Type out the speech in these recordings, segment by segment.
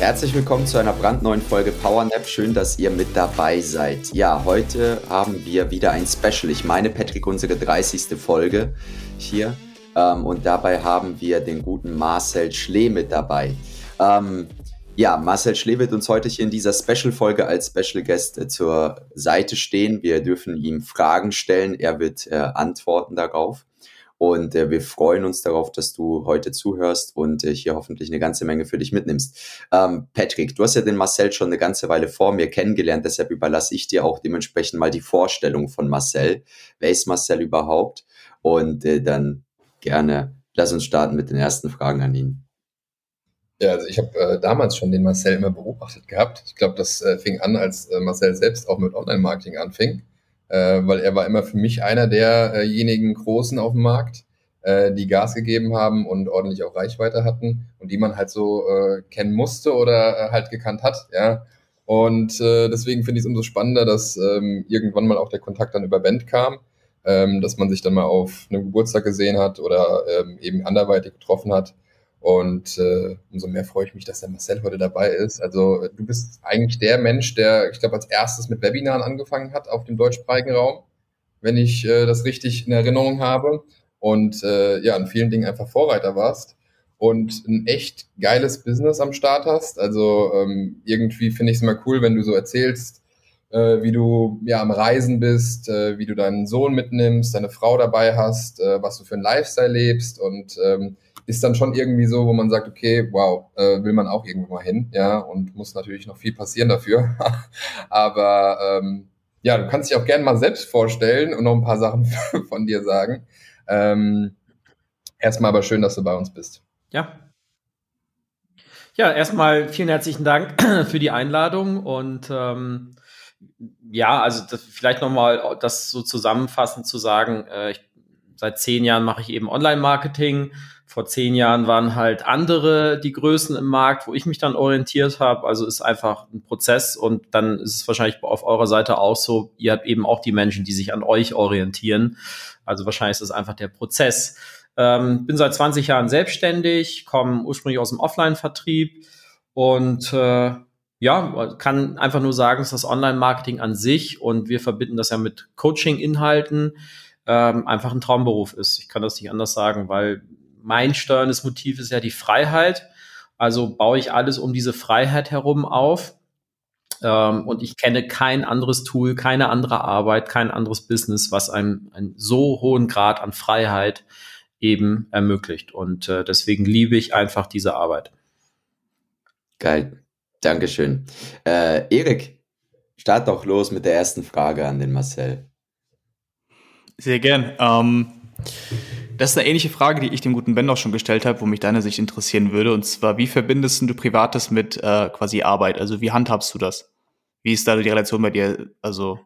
Herzlich willkommen zu einer brandneuen Folge PowerNap. Schön, dass ihr mit dabei seid. Ja, heute haben wir wieder ein Special. Ich meine, Patrick, unsere 30. Folge hier. Ähm, und dabei haben wir den guten Marcel Schlee mit dabei. Ähm, ja, Marcel Schlee wird uns heute hier in dieser Special-Folge als Special Guest äh, zur Seite stehen. Wir dürfen ihm Fragen stellen. Er wird äh, antworten darauf. Und äh, wir freuen uns darauf, dass du heute zuhörst und äh, hier hoffentlich eine ganze Menge für dich mitnimmst. Ähm, Patrick, du hast ja den Marcel schon eine ganze Weile vor mir kennengelernt, deshalb überlasse ich dir auch dementsprechend mal die Vorstellung von Marcel. Wer ist Marcel überhaupt? Und äh, dann gerne lass uns starten mit den ersten Fragen an ihn. Ja, also ich habe äh, damals schon den Marcel immer beobachtet gehabt. Ich glaube, das äh, fing an, als äh, Marcel selbst auch mit Online-Marketing anfing äh, weil er war immer für mich einer derjenigen Großen auf dem Markt, äh, die Gas gegeben haben und ordentlich auch Reichweite hatten und die man halt so äh, kennen musste oder äh, halt gekannt hat, ja. Und äh, deswegen finde ich es umso spannender, dass ähm, irgendwann mal auch der Kontakt dann über Band kam, ähm, dass man sich dann mal auf einem Geburtstag gesehen hat oder ähm, eben anderweitig getroffen hat und äh, umso mehr freue ich mich, dass der Marcel heute dabei ist. Also du bist eigentlich der Mensch, der, ich glaube, als erstes mit Webinaren angefangen hat auf dem deutschsprachigen Raum, wenn ich äh, das richtig in Erinnerung habe. Und äh, ja, in vielen Dingen einfach Vorreiter warst und ein echt geiles Business am Start hast. Also ähm, irgendwie finde ich es immer cool, wenn du so erzählst, äh, wie du ja am Reisen bist, äh, wie du deinen Sohn mitnimmst, deine Frau dabei hast, äh, was du für ein Lifestyle lebst und ähm, ist dann schon irgendwie so, wo man sagt, okay, wow, äh, will man auch irgendwo mal hin, ja, und muss natürlich noch viel passieren dafür. Aber ähm, ja, du kannst dich auch gerne mal selbst vorstellen und noch ein paar Sachen von dir sagen. Ähm, erstmal aber schön, dass du bei uns bist. Ja. Ja, erstmal vielen herzlichen Dank für die Einladung und ähm, ja, also das, vielleicht nochmal das so zusammenfassend zu sagen, äh, ich, seit zehn Jahren mache ich eben Online-Marketing, vor zehn Jahren waren halt andere die Größen im Markt, wo ich mich dann orientiert habe. Also ist einfach ein Prozess und dann ist es wahrscheinlich auf eurer Seite auch so, ihr habt eben auch die Menschen, die sich an euch orientieren. Also wahrscheinlich ist es einfach der Prozess. Ähm, bin seit 20 Jahren selbstständig, komme ursprünglich aus dem Offline-Vertrieb und äh, ja, kann einfach nur sagen, ist das Online-Marketing an sich und wir verbinden das ja mit Coaching-Inhalten ähm, einfach ein Traumberuf ist. Ich kann das nicht anders sagen, weil mein steuerndes Motiv ist ja die Freiheit. Also baue ich alles um diese Freiheit herum auf. Ähm, und ich kenne kein anderes Tool, keine andere Arbeit, kein anderes Business, was einem einen so hohen Grad an Freiheit eben ermöglicht. Und äh, deswegen liebe ich einfach diese Arbeit. Geil. Dankeschön. Äh, Erik, start doch los mit der ersten Frage an den Marcel. Sehr gern. Ähm, das ist eine ähnliche Frage, die ich dem guten Ben auch schon gestellt habe, wo mich deine Sicht interessieren würde. Und zwar, wie verbindest du Privates mit äh, quasi Arbeit? Also wie handhabst du das? Wie ist da die Relation bei dir? Also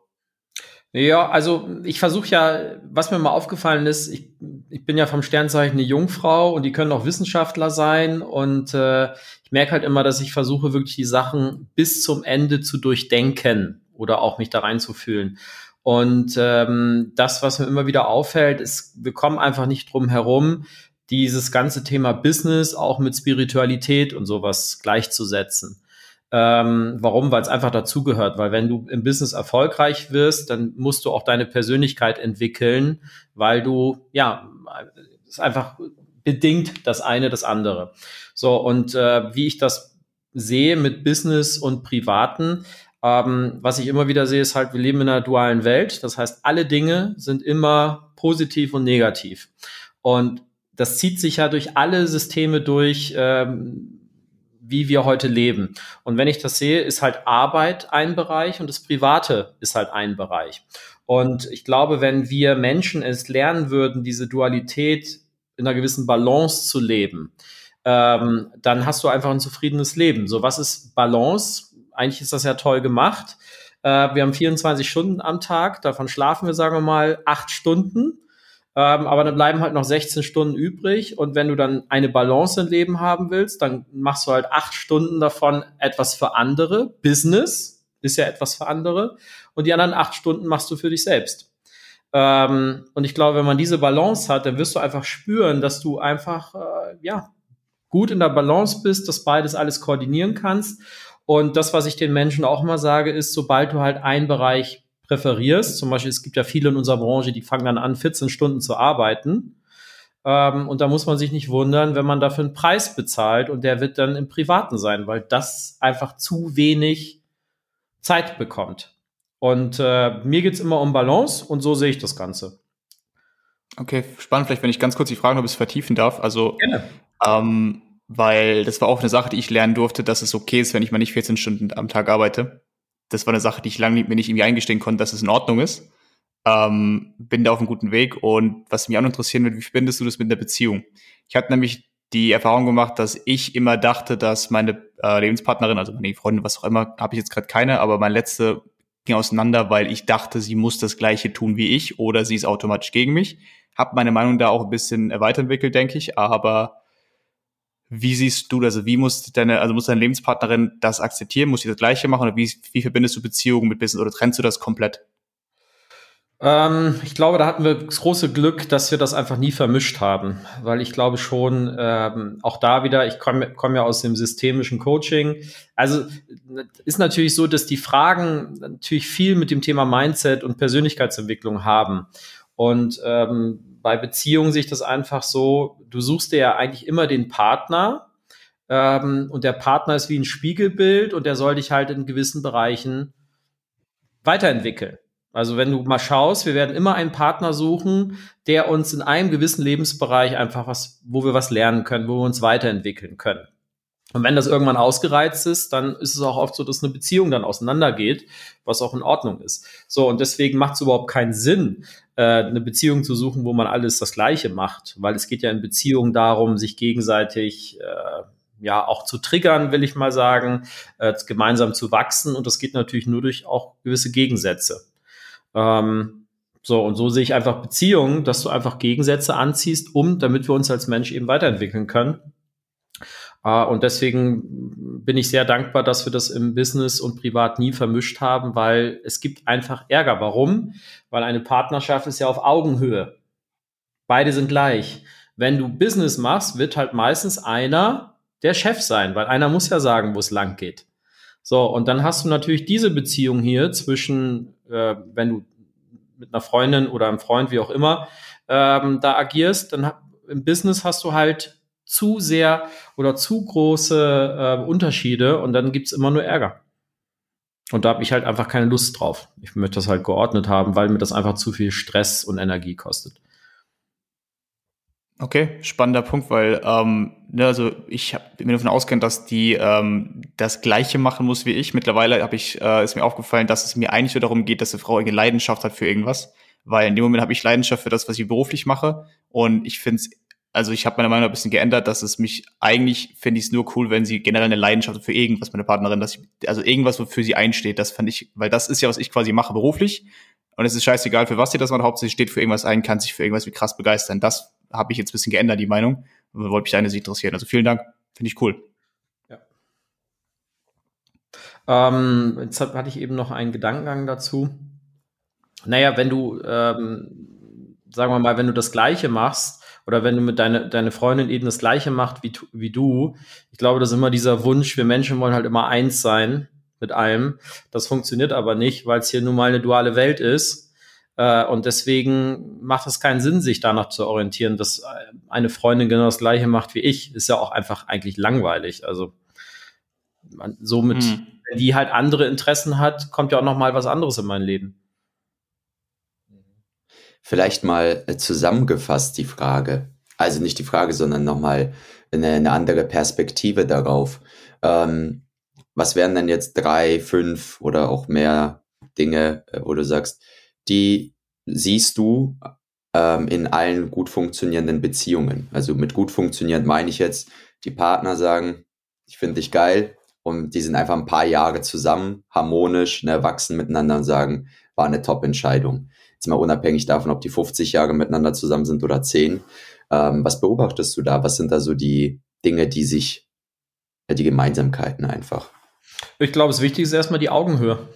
ja, also ich versuche ja, was mir mal aufgefallen ist, ich, ich bin ja vom Sternzeichen eine Jungfrau und die können auch Wissenschaftler sein und äh, ich merke halt immer, dass ich versuche wirklich die Sachen bis zum Ende zu durchdenken oder auch mich da reinzufühlen. Und ähm, das, was mir immer wieder auffällt, ist, wir kommen einfach nicht drum herum, dieses ganze Thema Business auch mit Spiritualität und sowas gleichzusetzen. Ähm, warum? Weil es einfach dazugehört. Weil wenn du im Business erfolgreich wirst, dann musst du auch deine Persönlichkeit entwickeln, weil du, ja, ist einfach bedingt das eine das andere. So, und äh, wie ich das sehe mit Business und Privaten, ähm, was ich immer wieder sehe, ist halt, wir leben in einer dualen Welt. Das heißt, alle Dinge sind immer positiv und negativ. Und das zieht sich ja durch alle Systeme durch, ähm, wie wir heute leben. Und wenn ich das sehe, ist halt Arbeit ein Bereich und das Private ist halt ein Bereich. Und ich glaube, wenn wir Menschen es lernen würden, diese Dualität in einer gewissen Balance zu leben, ähm, dann hast du einfach ein zufriedenes Leben. So, was ist Balance? Eigentlich ist das ja toll gemacht. Äh, wir haben 24 Stunden am Tag, davon schlafen wir, sagen wir mal, acht Stunden. Ähm, aber dann bleiben halt noch 16 Stunden übrig. Und wenn du dann eine Balance im Leben haben willst, dann machst du halt acht Stunden davon etwas für andere. Business ist ja etwas für andere. Und die anderen acht Stunden machst du für dich selbst. Ähm, und ich glaube, wenn man diese Balance hat, dann wirst du einfach spüren, dass du einfach, äh, ja, gut in der Balance bist, dass beides alles koordinieren kannst. Und das, was ich den Menschen auch immer sage, ist, sobald du halt einen Bereich präferierst. Zum Beispiel, es gibt ja viele in unserer Branche, die fangen dann an, 14 Stunden zu arbeiten. Ähm, und da muss man sich nicht wundern, wenn man dafür einen Preis bezahlt und der wird dann im Privaten sein, weil das einfach zu wenig Zeit bekommt. Und äh, mir geht's immer um Balance und so sehe ich das Ganze. Okay, spannend, vielleicht, wenn ich ganz kurz die Frage noch ein bisschen vertiefen darf. Also, ähm, weil das war auch eine Sache, die ich lernen durfte, dass es okay ist, wenn ich mal nicht 14 Stunden am Tag arbeite das war eine Sache, die ich lange mir nicht irgendwie eingestehen konnte, dass es in Ordnung ist. Ähm, bin da auf einem guten Weg und was mich auch noch interessieren wird, wie verbindest du das mit der Beziehung? Ich hatte nämlich die Erfahrung gemacht, dass ich immer dachte, dass meine äh, Lebenspartnerin, also meine Freundin, was auch immer, habe ich jetzt gerade keine, aber mein letzte ging auseinander, weil ich dachte, sie muss das Gleiche tun wie ich oder sie ist automatisch gegen mich. Hab meine Meinung da auch ein bisschen weiterentwickelt, denke ich, aber wie siehst du das? Also wie muss deine, also muss deine Lebenspartnerin das akzeptieren? Muss sie das Gleiche machen? Oder wie, wie verbindest du Beziehungen mit Business oder trennst du das komplett? Ähm, ich glaube, da hatten wir das große Glück, dass wir das einfach nie vermischt haben, weil ich glaube schon, ähm, auch da wieder, ich komme komm ja aus dem systemischen Coaching. Also ist natürlich so, dass die Fragen natürlich viel mit dem Thema Mindset und Persönlichkeitsentwicklung haben. Und ähm, bei Beziehungen sehe ich das einfach so, du suchst dir ja eigentlich immer den Partner ähm, und der Partner ist wie ein Spiegelbild und der soll dich halt in gewissen Bereichen weiterentwickeln. Also wenn du mal schaust, wir werden immer einen Partner suchen, der uns in einem gewissen Lebensbereich einfach was, wo wir was lernen können, wo wir uns weiterentwickeln können. Und wenn das irgendwann ausgereizt ist, dann ist es auch oft so, dass eine Beziehung dann auseinandergeht, was auch in Ordnung ist. So, und deswegen macht es überhaupt keinen Sinn, eine Beziehung zu suchen, wo man alles das Gleiche macht, weil es geht ja in Beziehungen darum, sich gegenseitig äh, ja auch zu triggern, will ich mal sagen, äh, gemeinsam zu wachsen. Und das geht natürlich nur durch auch gewisse Gegensätze. Ähm, so, und so sehe ich einfach Beziehungen, dass du einfach Gegensätze anziehst, um, damit wir uns als Mensch eben weiterentwickeln können. Uh, und deswegen bin ich sehr dankbar, dass wir das im Business und privat nie vermischt haben, weil es gibt einfach Ärger. Warum? Weil eine Partnerschaft ist ja auf Augenhöhe. Beide sind gleich. Wenn du Business machst, wird halt meistens einer der Chef sein, weil einer muss ja sagen, wo es lang geht. So, und dann hast du natürlich diese Beziehung hier zwischen, äh, wenn du mit einer Freundin oder einem Freund, wie auch immer, ähm, da agierst, dann im Business hast du halt zu sehr oder zu große äh, Unterschiede und dann gibt's immer nur Ärger. Und da habe ich halt einfach keine Lust drauf. Ich möchte das halt geordnet haben, weil mir das einfach zu viel Stress und Energie kostet. Okay, spannender Punkt, weil ähm, ne, also ich hab, bin davon ausgehend, dass die ähm, das Gleiche machen muss wie ich. Mittlerweile habe ich äh, ist mir aufgefallen, dass es mir eigentlich nur darum geht, dass eine Frau eine Leidenschaft hat für irgendwas, weil in dem Moment habe ich Leidenschaft für das, was ich beruflich mache und ich finde es also ich habe meine Meinung ein bisschen geändert, dass es mich eigentlich finde ich es nur cool, wenn sie generell eine Leidenschaft für irgendwas meine Partnerin, dass ich, also irgendwas wofür sie einsteht, das fand ich, weil das ist ja was ich quasi mache beruflich und es ist scheißegal für was sie das macht, hauptsächlich steht für irgendwas ein, kann sich für irgendwas wie krass begeistern. Das habe ich jetzt ein bisschen geändert die Meinung, wollte mich deine Sicht interessieren. Also vielen Dank, finde ich cool. Ja. Ähm, jetzt hatte ich eben noch einen Gedankengang dazu. Naja, wenn du, ähm, sagen wir mal, wenn du das Gleiche machst, oder wenn du mit deine, deine Freundin eben das Gleiche macht wie, wie du. Ich glaube, das ist immer dieser Wunsch, wir Menschen wollen halt immer eins sein mit allem. Das funktioniert aber nicht, weil es hier nun mal eine duale Welt ist. Äh, und deswegen macht es keinen Sinn, sich danach zu orientieren, dass eine Freundin genau das Gleiche macht wie ich. Ist ja auch einfach eigentlich langweilig. Also man, somit, hm. wenn die halt andere Interessen hat, kommt ja auch noch mal was anderes in mein Leben. Vielleicht mal äh, zusammengefasst die Frage. Also nicht die Frage, sondern nochmal eine, eine andere Perspektive darauf. Ähm, was wären denn jetzt drei, fünf oder auch mehr Dinge, äh, wo du sagst, die siehst du ähm, in allen gut funktionierenden Beziehungen? Also mit gut funktionierend meine ich jetzt, die Partner sagen, ich finde dich geil, und die sind einfach ein paar Jahre zusammen, harmonisch, ne, wachsen miteinander und sagen, war eine Top-Entscheidung. Jetzt mal unabhängig davon, ob die 50 Jahre miteinander zusammen sind oder 10. Ähm, was beobachtest du da? Was sind da so die Dinge, die sich, die Gemeinsamkeiten einfach? Ich glaube, das Wichtigste ist erstmal die Augenhöhe.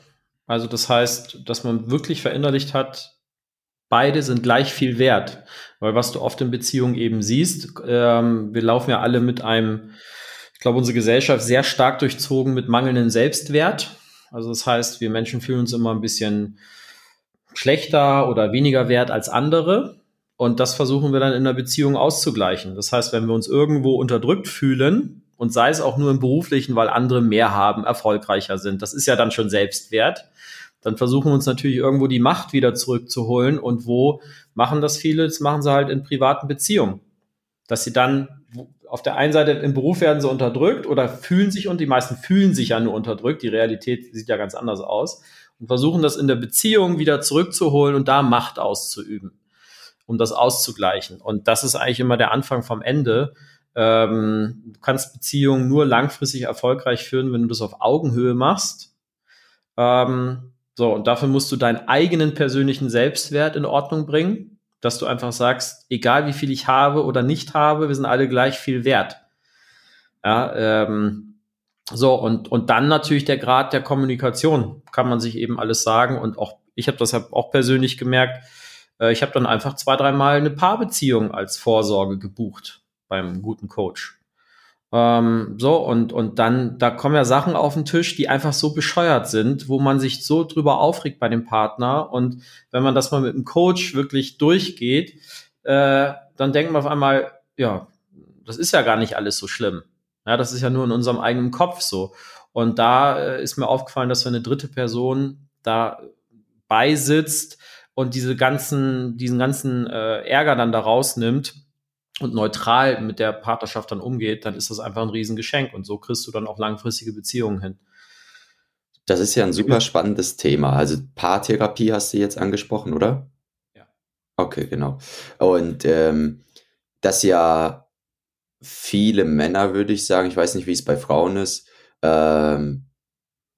Also das heißt, dass man wirklich verinnerlicht hat, beide sind gleich viel wert. Weil was du oft in Beziehungen eben siehst, ähm, wir laufen ja alle mit einem, ich glaube, unsere Gesellschaft sehr stark durchzogen mit mangelndem Selbstwert. Also das heißt, wir Menschen fühlen uns immer ein bisschen schlechter oder weniger wert als andere. Und das versuchen wir dann in der Beziehung auszugleichen. Das heißt, wenn wir uns irgendwo unterdrückt fühlen, und sei es auch nur im beruflichen, weil andere mehr haben, erfolgreicher sind, das ist ja dann schon Selbstwert, dann versuchen wir uns natürlich irgendwo die Macht wieder zurückzuholen. Und wo machen das viele? Das machen sie halt in privaten Beziehungen. Dass sie dann auf der einen Seite im Beruf werden sie unterdrückt oder fühlen sich und die meisten fühlen sich ja nur unterdrückt. Die Realität sieht ja ganz anders aus und versuchen das in der Beziehung wieder zurückzuholen und da Macht auszuüben, um das auszugleichen. Und das ist eigentlich immer der Anfang vom Ende. Ähm, du kannst Beziehungen nur langfristig erfolgreich führen, wenn du das auf Augenhöhe machst. Ähm, so, und dafür musst du deinen eigenen persönlichen Selbstwert in Ordnung bringen, dass du einfach sagst, egal wie viel ich habe oder nicht habe, wir sind alle gleich viel wert. Ja, ähm, so, und, und dann natürlich der Grad der Kommunikation, kann man sich eben alles sagen. Und auch, ich habe das auch persönlich gemerkt, äh, ich habe dann einfach zwei, dreimal eine Paarbeziehung als Vorsorge gebucht beim guten Coach. Ähm, so, und, und dann, da kommen ja Sachen auf den Tisch, die einfach so bescheuert sind, wo man sich so drüber aufregt bei dem Partner. Und wenn man das mal mit einem Coach wirklich durchgeht, äh, dann denkt man auf einmal, ja, das ist ja gar nicht alles so schlimm. Ja, das ist ja nur in unserem eigenen Kopf so. Und da äh, ist mir aufgefallen, dass wenn eine dritte Person da beisitzt und diese ganzen, diesen ganzen äh, Ärger dann da rausnimmt, und neutral mit der Partnerschaft dann umgeht, dann ist das einfach ein Riesengeschenk und so kriegst du dann auch langfristige Beziehungen hin. Das ist ja ein super spannendes Thema. Also Paartherapie hast du jetzt angesprochen, oder? Ja. Okay, genau. Und ähm, dass ja viele Männer, würde ich sagen, ich weiß nicht, wie es bei Frauen ist, ähm,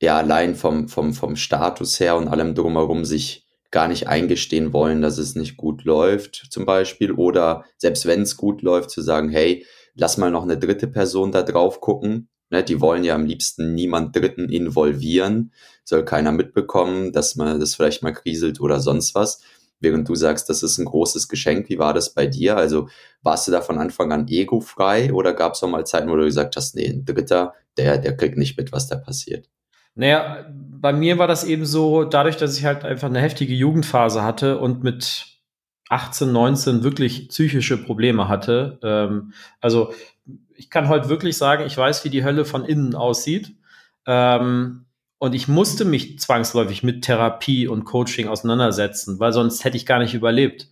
ja, allein vom, vom, vom Status her und allem drumherum sich gar nicht eingestehen wollen, dass es nicht gut läuft, zum Beispiel. Oder selbst wenn es gut läuft, zu sagen, hey, lass mal noch eine dritte Person da drauf gucken. Ne, die wollen ja am liebsten niemand Dritten involvieren, soll keiner mitbekommen, dass man das vielleicht mal kriselt oder sonst was. Während du sagst, das ist ein großes Geschenk, wie war das bei dir? Also warst du da von Anfang an egofrei oder gab es auch mal Zeiten, wo du gesagt hast, nee, ein Dritter, der, der kriegt nicht mit, was da passiert? Naja, bei mir war das eben so, dadurch, dass ich halt einfach eine heftige Jugendphase hatte und mit 18, 19 wirklich psychische Probleme hatte. Ähm, also ich kann heute wirklich sagen, ich weiß, wie die Hölle von innen aussieht. Ähm, und ich musste mich zwangsläufig mit Therapie und Coaching auseinandersetzen, weil sonst hätte ich gar nicht überlebt.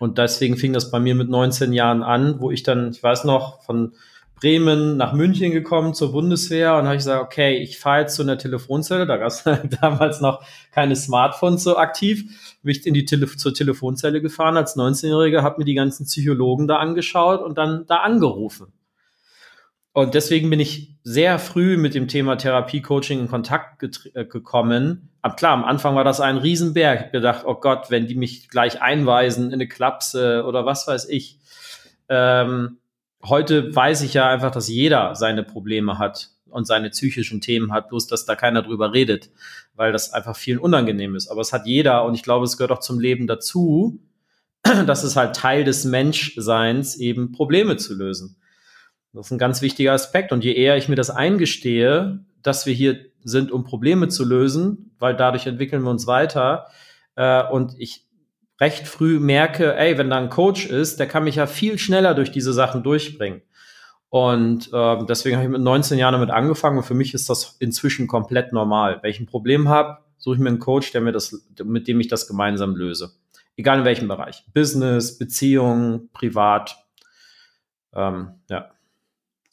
Und deswegen fing das bei mir mit 19 Jahren an, wo ich dann, ich weiß noch, von Bremen nach München gekommen zur Bundeswehr und habe ich gesagt, okay, ich fahre jetzt zu einer Telefonzelle. Da gab es damals noch keine Smartphones so aktiv. Bin ich in die Tele zur Telefonzelle gefahren als 19-Jähriger, habe mir die ganzen Psychologen da angeschaut und dann da angerufen. Und deswegen bin ich sehr früh mit dem Thema Therapie-Coaching in Kontakt äh, gekommen. Aber klar, am Anfang war das ein Riesenberg. Ich habe gedacht, oh Gott, wenn die mich gleich einweisen in eine Klapse oder was weiß ich. Ähm, heute weiß ich ja einfach, dass jeder seine Probleme hat und seine psychischen Themen hat, bloß dass da keiner drüber redet, weil das einfach vielen unangenehm ist. Aber es hat jeder und ich glaube, es gehört auch zum Leben dazu, dass es halt Teil des Menschseins eben Probleme zu lösen. Das ist ein ganz wichtiger Aspekt. Und je eher ich mir das eingestehe, dass wir hier sind, um Probleme zu lösen, weil dadurch entwickeln wir uns weiter. Äh, und ich recht früh merke, ey, wenn da ein Coach ist, der kann mich ja viel schneller durch diese Sachen durchbringen. Und äh, deswegen habe ich mit 19 Jahren damit angefangen und für mich ist das inzwischen komplett normal. Wenn ich ein Problem habe, suche ich mir einen Coach, der mir das, mit dem ich das gemeinsam löse. Egal in welchem Bereich. Business, Beziehung, privat. Ähm, ja.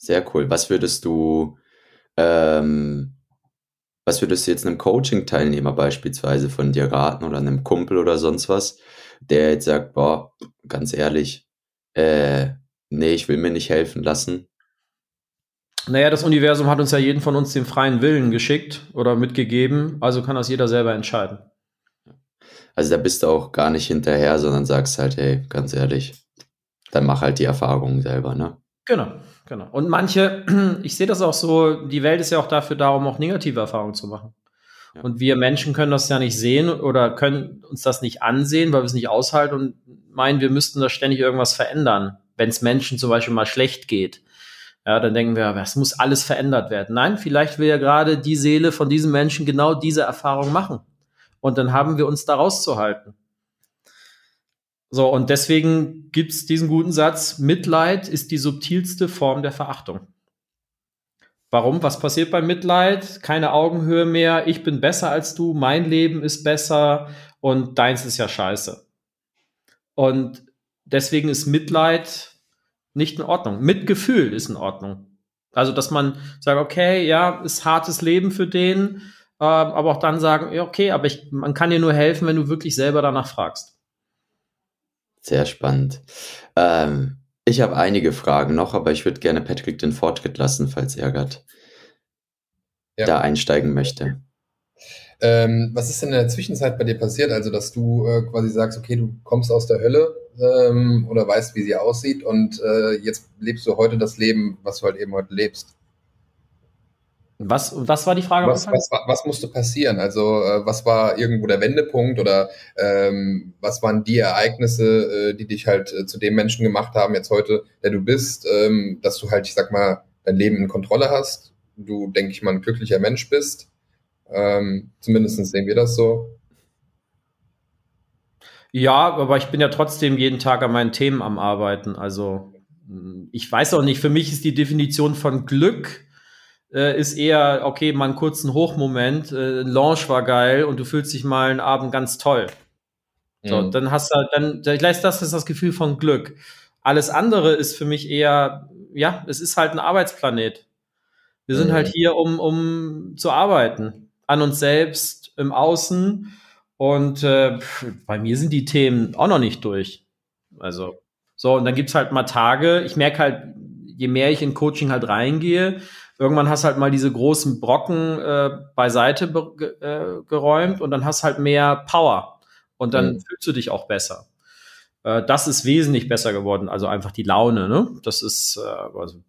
Sehr cool. Was würdest du, ähm, was würdest du jetzt einem Coaching-Teilnehmer beispielsweise von dir raten oder einem Kumpel oder sonst was, der jetzt sagt, boah, ganz ehrlich, äh, nee, ich will mir nicht helfen lassen? Naja, das Universum hat uns ja jeden von uns den freien Willen geschickt oder mitgegeben, also kann das jeder selber entscheiden. Also da bist du auch gar nicht hinterher, sondern sagst halt, hey, ganz ehrlich, dann mach halt die Erfahrungen selber, ne? Genau, genau. Und manche, ich sehe das auch so, die Welt ist ja auch dafür da, um auch negative Erfahrungen zu machen. Ja. Und wir Menschen können das ja nicht sehen oder können uns das nicht ansehen, weil wir es nicht aushalten und meinen, wir müssten da ständig irgendwas verändern, wenn es Menschen zum Beispiel mal schlecht geht. Ja, dann denken wir, es muss alles verändert werden. Nein, vielleicht will ja gerade die Seele von diesem Menschen genau diese Erfahrung machen. Und dann haben wir uns da rauszuhalten. So, und deswegen gibt es diesen guten Satz, Mitleid ist die subtilste Form der Verachtung. Warum? Was passiert beim Mitleid? Keine Augenhöhe mehr, ich bin besser als du, mein Leben ist besser und deins ist ja scheiße. Und deswegen ist Mitleid nicht in Ordnung. Mitgefühl ist in Ordnung. Also, dass man sagt, okay, ja, ist hartes Leben für den, äh, aber auch dann sagen, ja, okay, aber ich, man kann dir nur helfen, wenn du wirklich selber danach fragst. Sehr spannend. Ähm, ich habe einige Fragen noch, aber ich würde gerne Patrick den Fortschritt lassen, falls er gerade ja. da einsteigen möchte. Ähm, was ist denn in der Zwischenzeit bei dir passiert? Also, dass du äh, quasi sagst, okay, du kommst aus der Hölle ähm, oder weißt, wie sie aussieht und äh, jetzt lebst du heute das Leben, was du halt eben heute lebst. Was, was war die Frage? Was, was, was musste passieren? Also äh, was war irgendwo der Wendepunkt oder ähm, was waren die Ereignisse, äh, die dich halt äh, zu dem Menschen gemacht haben, jetzt heute, der du bist, ähm, dass du halt, ich sag mal, dein Leben in Kontrolle hast, du, denke ich mal, ein glücklicher Mensch bist. Ähm, zumindest sehen wir das so. Ja, aber ich bin ja trotzdem jeden Tag an meinen Themen am Arbeiten. Also ich weiß auch nicht, für mich ist die Definition von Glück äh, ist eher, okay, mal einen kurzen Hochmoment, äh, Launch war geil und du fühlst dich mal einen Abend ganz toll. So, mhm. dann hast du, dann, vielleicht das ist das Gefühl von Glück. Alles andere ist für mich eher, ja, es ist halt ein Arbeitsplanet. Wir sind halt mhm. halt hier, um, um zu arbeiten. An uns selbst, im Außen. Und äh, bei mir sind die Themen auch noch nicht durch. Also, so, und dann gibt's halt mal Tage, ich merke halt, je mehr ich in Coaching halt reingehe, irgendwann hast halt mal diese großen Brocken äh, beiseite äh, geräumt und dann hast halt mehr Power und dann mhm. fühlst du dich auch besser. Äh, das ist wesentlich besser geworden, also einfach die Laune, ne? Das ist, äh, also,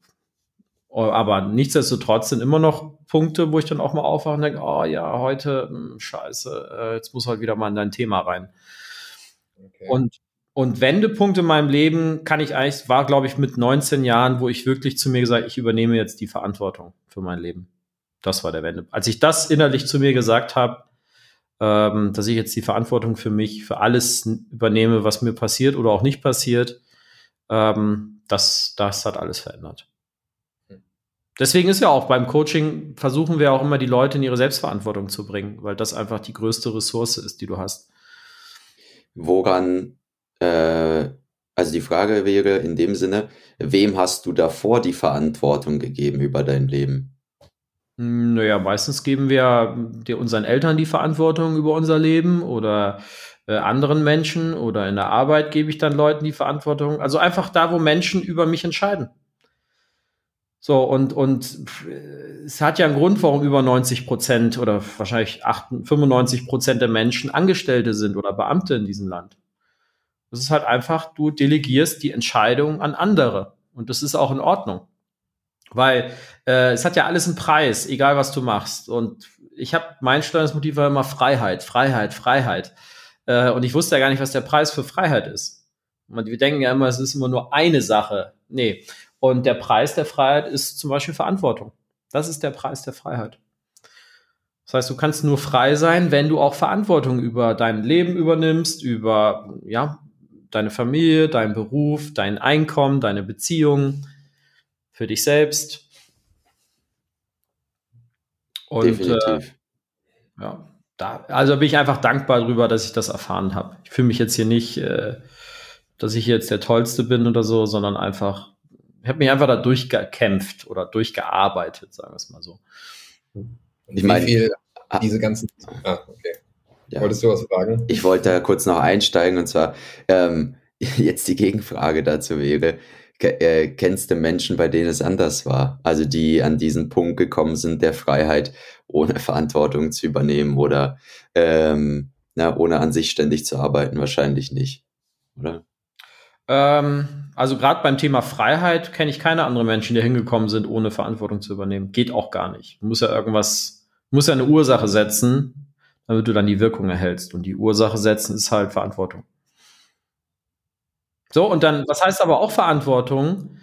oh, aber nichtsdestotrotz sind immer noch Punkte, wo ich dann auch mal aufwache und denke, oh ja, heute, mh, hm, scheiße, äh, jetzt muss halt wieder mal in dein Thema rein. Okay. Und und Wendepunkt in meinem Leben kann ich eigentlich, war glaube ich mit 19 Jahren, wo ich wirklich zu mir gesagt, ich übernehme jetzt die Verantwortung für mein Leben. Das war der Wendepunkt. Als ich das innerlich zu mir gesagt habe, ähm, dass ich jetzt die Verantwortung für mich, für alles übernehme, was mir passiert oder auch nicht passiert, ähm, das, das hat alles verändert. Deswegen ist ja auch beim Coaching versuchen wir auch immer die Leute in ihre Selbstverantwortung zu bringen, weil das einfach die größte Ressource ist, die du hast. Woran äh, also die Frage wäre in dem Sinne, wem hast du davor die Verantwortung gegeben über dein Leben? Hm, naja, meistens geben wir unseren Eltern die Verantwortung über unser Leben oder äh, anderen Menschen oder in der Arbeit gebe ich dann Leuten die Verantwortung. Also einfach da, wo Menschen über mich entscheiden. So, und, und es hat ja einen Grund, warum über 90 Prozent oder wahrscheinlich 98, 95 Prozent der Menschen Angestellte sind oder Beamte in diesem Land. Das ist halt einfach, du delegierst die Entscheidung an andere. Und das ist auch in Ordnung. Weil äh, es hat ja alles einen Preis, egal was du machst. Und ich habe mein Steuerungsmotiv war immer Freiheit, Freiheit, Freiheit. Äh, und ich wusste ja gar nicht, was der Preis für Freiheit ist. Und wir denken ja immer, es ist immer nur eine Sache. Nee. Und der Preis der Freiheit ist zum Beispiel Verantwortung. Das ist der Preis der Freiheit. Das heißt, du kannst nur frei sein, wenn du auch Verantwortung über dein Leben übernimmst, über ja, deine Familie, dein Beruf, dein Einkommen, deine Beziehung, für dich selbst. Und Definitiv. Äh, ja, da, also bin ich einfach dankbar darüber, dass ich das erfahren habe. Ich fühle mich jetzt hier nicht, äh, dass ich jetzt der Tollste bin oder so, sondern einfach, ich habe mich einfach da durchgekämpft oder durchgearbeitet, sagen wir es mal so. Ich meine, viel diese ganzen. Ah, okay. Ja. Wolltest du was fragen? Ich wollte da kurz noch einsteigen und zwar ähm, jetzt die Gegenfrage dazu wäre, äh, kennst du Menschen, bei denen es anders war? Also die an diesen Punkt gekommen sind der Freiheit, ohne Verantwortung zu übernehmen oder ähm, na, ohne an sich ständig zu arbeiten, wahrscheinlich nicht, oder? Ähm, also gerade beim Thema Freiheit kenne ich keine anderen Menschen, die hingekommen sind, ohne Verantwortung zu übernehmen. Geht auch gar nicht. Du musst ja irgendwas, muss ja eine Ursache setzen, damit du dann die Wirkung erhältst. Und die Ursache setzen ist halt Verantwortung. So, und dann, was heißt aber auch Verantwortung?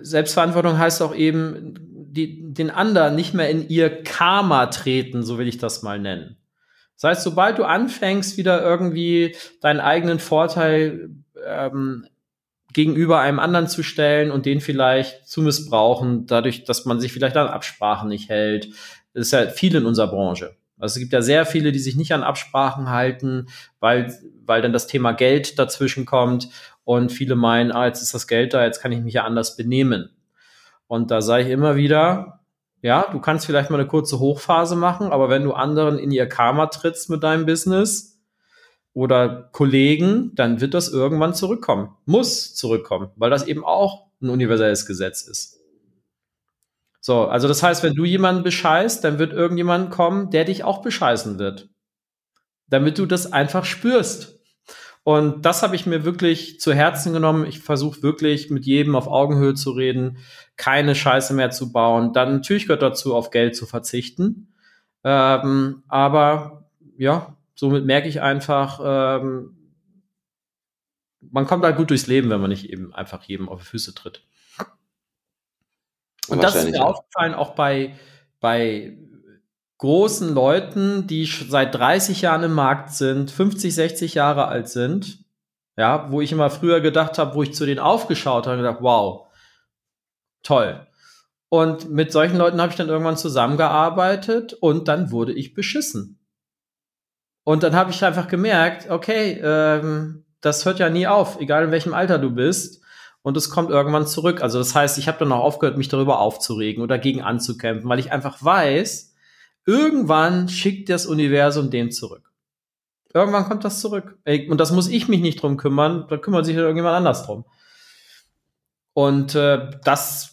Selbstverantwortung heißt auch eben, die, den anderen nicht mehr in ihr Karma treten, so will ich das mal nennen. Das heißt, sobald du anfängst, wieder irgendwie deinen eigenen Vorteil ähm, gegenüber einem anderen zu stellen und den vielleicht zu missbrauchen, dadurch, dass man sich vielleicht an Absprachen nicht hält, das ist ja viel in unserer Branche. Also es gibt ja sehr viele, die sich nicht an Absprachen halten, weil, weil dann das Thema Geld dazwischen kommt und viele meinen, ah, jetzt ist das Geld da, jetzt kann ich mich ja anders benehmen. Und da sage ich immer wieder, ja, du kannst vielleicht mal eine kurze Hochphase machen, aber wenn du anderen in ihr Karma trittst mit deinem Business oder Kollegen, dann wird das irgendwann zurückkommen. Muss zurückkommen, weil das eben auch ein universelles Gesetz ist. So, also das heißt, wenn du jemanden bescheißt, dann wird irgendjemand kommen, der dich auch bescheißen wird. Damit du das einfach spürst. Und das habe ich mir wirklich zu Herzen genommen. Ich versuche wirklich mit jedem auf Augenhöhe zu reden, keine Scheiße mehr zu bauen. Dann natürlich gehört dazu, auf Geld zu verzichten. Ähm, aber ja, somit merke ich einfach, ähm, man kommt halt gut durchs Leben, wenn man nicht eben einfach jedem auf die Füße tritt. Und das ist mir aufgefallen auch bei, bei großen Leuten, die seit 30 Jahren im Markt sind, 50, 60 Jahre alt sind, ja, wo ich immer früher gedacht habe, wo ich zu denen aufgeschaut habe, gedacht, wow, toll. Und mit solchen Leuten habe ich dann irgendwann zusammengearbeitet und dann wurde ich beschissen. Und dann habe ich einfach gemerkt, okay, ähm, das hört ja nie auf, egal in welchem Alter du bist und es kommt irgendwann zurück. Also das heißt, ich habe dann auch aufgehört, mich darüber aufzuregen oder dagegen anzukämpfen, weil ich einfach weiß, irgendwann schickt das Universum den zurück. Irgendwann kommt das zurück. Und das muss ich mich nicht drum kümmern, da kümmert sich irgendjemand anders drum. Und äh, das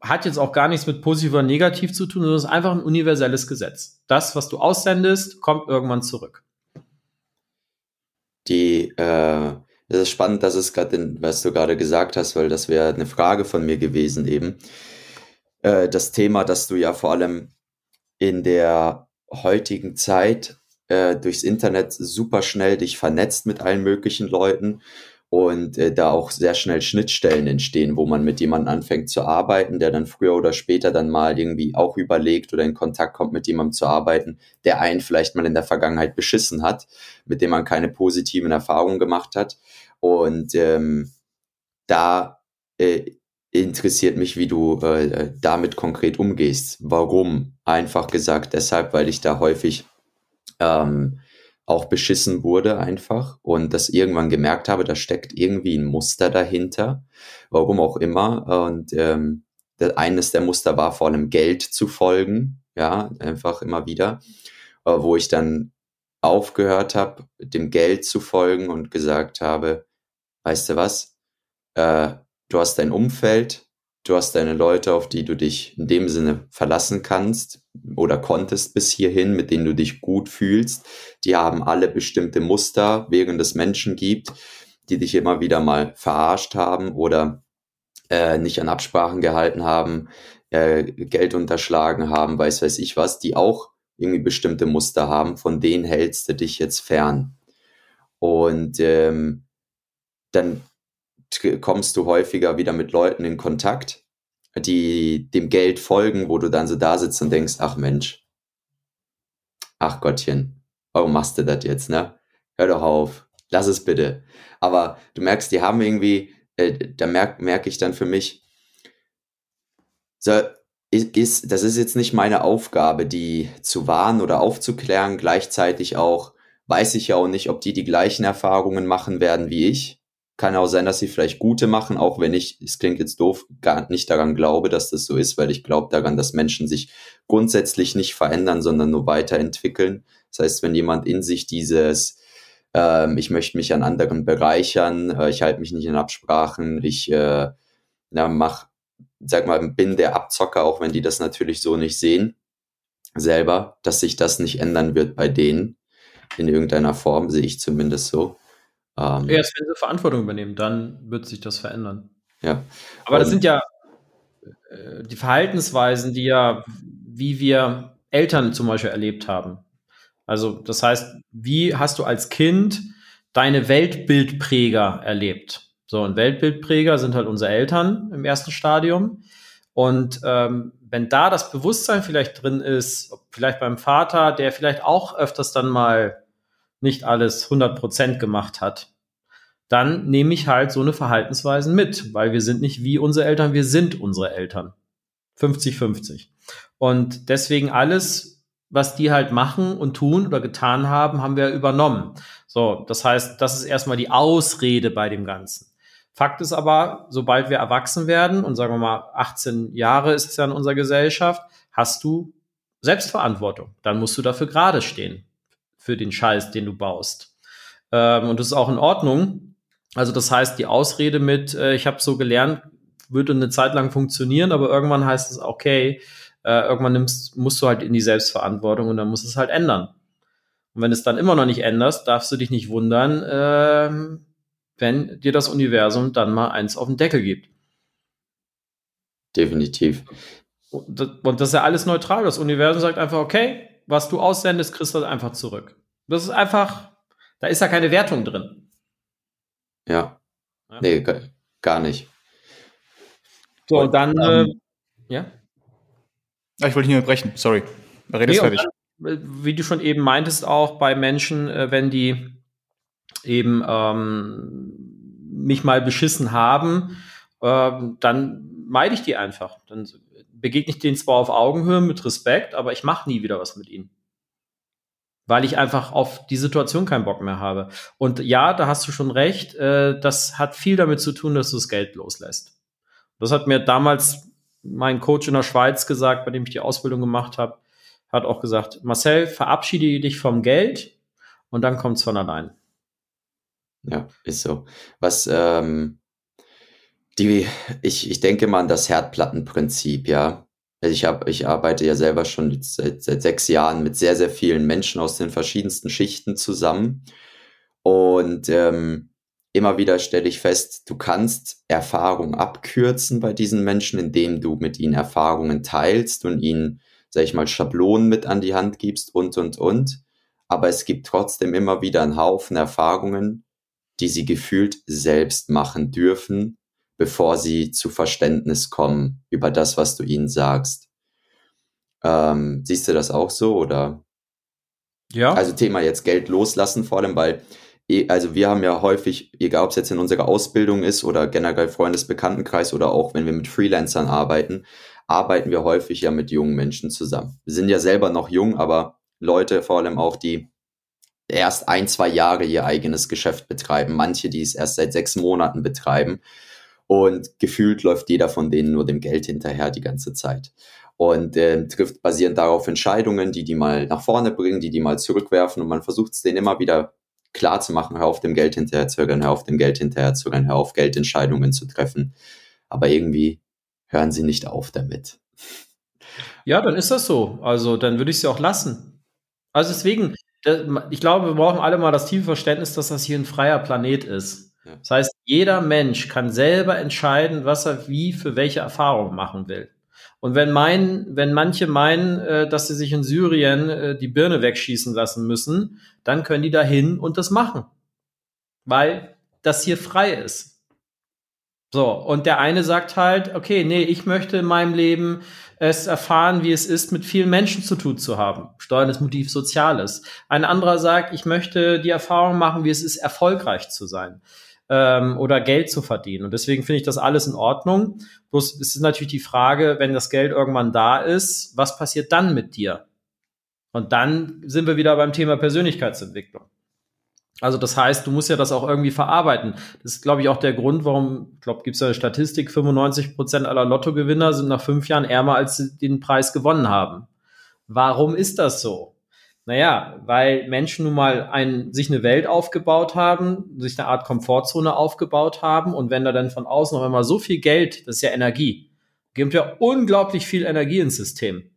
hat jetzt auch gar nichts mit positiv oder negativ zu tun, sondern es ist einfach ein universelles Gesetz. Das, was du aussendest, kommt irgendwann zurück. Die äh, es ist spannend, dass es gerade, was du gerade gesagt hast, weil das wäre eine Frage von mir gewesen eben. Äh, das Thema, dass du ja vor allem in der heutigen Zeit äh, durchs Internet super schnell dich vernetzt mit allen möglichen Leuten und äh, da auch sehr schnell Schnittstellen entstehen, wo man mit jemandem anfängt zu arbeiten, der dann früher oder später dann mal irgendwie auch überlegt oder in Kontakt kommt, mit jemandem zu arbeiten, der einen vielleicht mal in der Vergangenheit beschissen hat, mit dem man keine positiven Erfahrungen gemacht hat. Und ähm, da äh, interessiert mich, wie du äh, damit konkret umgehst. Warum? Einfach gesagt, deshalb, weil ich da häufig ähm, auch beschissen wurde einfach und das irgendwann gemerkt habe, da steckt irgendwie ein Muster dahinter, warum auch immer. Und ähm, eines der Muster war vor allem Geld zu folgen, ja, einfach immer wieder, äh, wo ich dann aufgehört habe, dem Geld zu folgen und gesagt habe, weißt du was, äh, du hast dein Umfeld, du hast deine Leute, auf die du dich in dem Sinne verlassen kannst oder konntest bis hierhin, mit denen du dich gut fühlst. Die haben alle bestimmte Muster, während es Menschen gibt, die dich immer wieder mal verarscht haben oder äh, nicht an Absprachen gehalten haben, äh, Geld unterschlagen haben, weiß weiß ich was, die auch irgendwie bestimmte Muster haben, von denen hältst du dich jetzt fern. Und ähm, dann kommst du häufiger wieder mit Leuten in Kontakt, die dem Geld folgen, wo du dann so da sitzt und denkst, ach Mensch, ach Gottchen, warum machst du das jetzt, ne? Hör doch auf, lass es bitte. Aber du merkst, die haben irgendwie, äh, da merke merk ich dann für mich, so, ist, das ist jetzt nicht meine Aufgabe, die zu warnen oder aufzuklären. Gleichzeitig auch weiß ich ja auch nicht, ob die die gleichen Erfahrungen machen werden wie ich. Kann auch sein, dass sie vielleicht gute machen, auch wenn ich, es klingt jetzt doof, gar nicht daran glaube, dass das so ist, weil ich glaube daran, dass Menschen sich grundsätzlich nicht verändern, sondern nur weiterentwickeln. Das heißt, wenn jemand in sich dieses ähm, ich möchte mich an anderen bereichern, äh, ich halte mich nicht in Absprachen, ich äh, na, mach, sag mal, bin der Abzocker, auch wenn die das natürlich so nicht sehen, selber, dass sich das nicht ändern wird bei denen in irgendeiner Form, sehe ich zumindest so. Ähm, Erst wenn sie Verantwortung übernehmen, dann wird sich das verändern. Ja. Aber das sind ja äh, die Verhaltensweisen, die ja, wie wir Eltern zum Beispiel erlebt haben. Also das heißt, wie hast du als Kind deine Weltbildpräger erlebt? So, und Weltbildpräger sind halt unsere Eltern im ersten Stadium. Und ähm, wenn da das Bewusstsein vielleicht drin ist, vielleicht beim Vater, der vielleicht auch öfters dann mal nicht alles 100 Prozent gemacht hat, dann nehme ich halt so eine Verhaltensweisen mit, weil wir sind nicht wie unsere Eltern, wir sind unsere Eltern. 50-50. Und deswegen alles, was die halt machen und tun oder getan haben, haben wir übernommen. So, das heißt, das ist erstmal die Ausrede bei dem Ganzen. Fakt ist aber, sobald wir erwachsen werden und sagen wir mal 18 Jahre ist es ja in unserer Gesellschaft, hast du Selbstverantwortung. Dann musst du dafür gerade stehen für den Scheiß, den du baust. Ähm, und das ist auch in Ordnung. Also das heißt, die Ausrede mit, äh, ich habe so gelernt, würde eine Zeit lang funktionieren, aber irgendwann heißt es, okay, äh, irgendwann nimmst, musst du halt in die Selbstverantwortung und dann musst du es halt ändern. Und wenn es dann immer noch nicht änderst, darfst du dich nicht wundern, äh, wenn dir das Universum dann mal eins auf den Deckel gibt. Definitiv. Und das ist ja alles neutral. Das Universum sagt einfach, okay, was du aussendest, kriegst du einfach zurück. Das ist einfach, da ist ja keine Wertung drin. Ja. ja. Nee, gar nicht. So, und dann, ähm, äh, ja? Ah, ich wollte nicht unterbrechen, sorry. Rede nee, fertig. Dann, äh, wie du schon eben meintest, auch bei Menschen, äh, wenn die eben ähm, mich mal beschissen haben, ähm, dann meide ich die einfach. Dann begegne ich denen zwar auf Augenhöhe mit Respekt, aber ich mache nie wieder was mit ihnen. Weil ich einfach auf die Situation keinen Bock mehr habe. Und ja, da hast du schon recht, äh, das hat viel damit zu tun, dass du das Geld loslässt. Das hat mir damals mein Coach in der Schweiz gesagt, bei dem ich die Ausbildung gemacht habe, hat auch gesagt, Marcel, verabschiede dich vom Geld und dann kommt es von allein. Ja, ist so. Was, ähm, die, ich, ich denke mal an das Herdplattenprinzip, ja. Also ich, hab, ich arbeite ja selber schon seit, seit sechs Jahren mit sehr, sehr vielen Menschen aus den verschiedensten Schichten zusammen. Und ähm, immer wieder stelle ich fest, du kannst Erfahrung abkürzen bei diesen Menschen, indem du mit ihnen Erfahrungen teilst und ihnen, sag ich mal, Schablonen mit an die Hand gibst und, und, und. Aber es gibt trotzdem immer wieder einen Haufen Erfahrungen, die sie gefühlt selbst machen dürfen, bevor sie zu Verständnis kommen über das, was du ihnen sagst. Ähm, siehst du das auch so oder? Ja. Also Thema jetzt Geld loslassen vor allem, weil eh, also wir haben ja häufig, egal ob es jetzt in unserer Ausbildung ist oder generell Freundesbekanntenkreis oder auch wenn wir mit Freelancern arbeiten, arbeiten wir häufig ja mit jungen Menschen zusammen. Wir sind ja selber noch jung, aber Leute vor allem auch, die erst ein, zwei Jahre ihr eigenes Geschäft betreiben, manche, die es erst seit sechs Monaten betreiben. Und gefühlt läuft jeder von denen nur dem Geld hinterher die ganze Zeit. Und äh, trifft basierend darauf Entscheidungen, die die mal nach vorne bringen, die die mal zurückwerfen. Und man versucht es denen immer wieder klar zu machen, hör auf dem Geld hinterher zu hör auf dem Geld hinterher zu hör auf Geldentscheidungen zu treffen. Aber irgendwie hören sie nicht auf damit. Ja, dann ist das so. Also dann würde ich sie auch lassen. Also deswegen, ich glaube, wir brauchen alle mal das tiefe Verständnis, dass das hier ein freier Planet ist. Das heißt, jeder Mensch kann selber entscheiden, was er wie für welche Erfahrung machen will. Und wenn mein, wenn manche meinen, äh, dass sie sich in Syrien äh, die Birne wegschießen lassen müssen, dann können die dahin und das machen. Weil das hier frei ist. So, und der eine sagt halt, okay, nee, ich möchte in meinem Leben es erfahren, wie es ist, mit vielen Menschen zu tun zu haben. Steuerndes Motiv Soziales. Ein anderer sagt, ich möchte die Erfahrung machen, wie es ist, erfolgreich zu sein ähm, oder Geld zu verdienen. Und deswegen finde ich das alles in Ordnung. Bloß es ist natürlich die Frage, wenn das Geld irgendwann da ist, was passiert dann mit dir? Und dann sind wir wieder beim Thema Persönlichkeitsentwicklung. Also das heißt, du musst ja das auch irgendwie verarbeiten. Das ist, glaube ich, auch der Grund, warum, ich glaube, gibt es eine Statistik, 95 Prozent aller Lottogewinner sind nach fünf Jahren ärmer, als sie den Preis gewonnen haben. Warum ist das so? Naja, weil Menschen nun mal ein, sich eine Welt aufgebaut haben, sich eine Art Komfortzone aufgebaut haben und wenn da dann von außen noch einmal so viel Geld, das ist ja Energie, gibt ja unglaublich viel Energie ins System.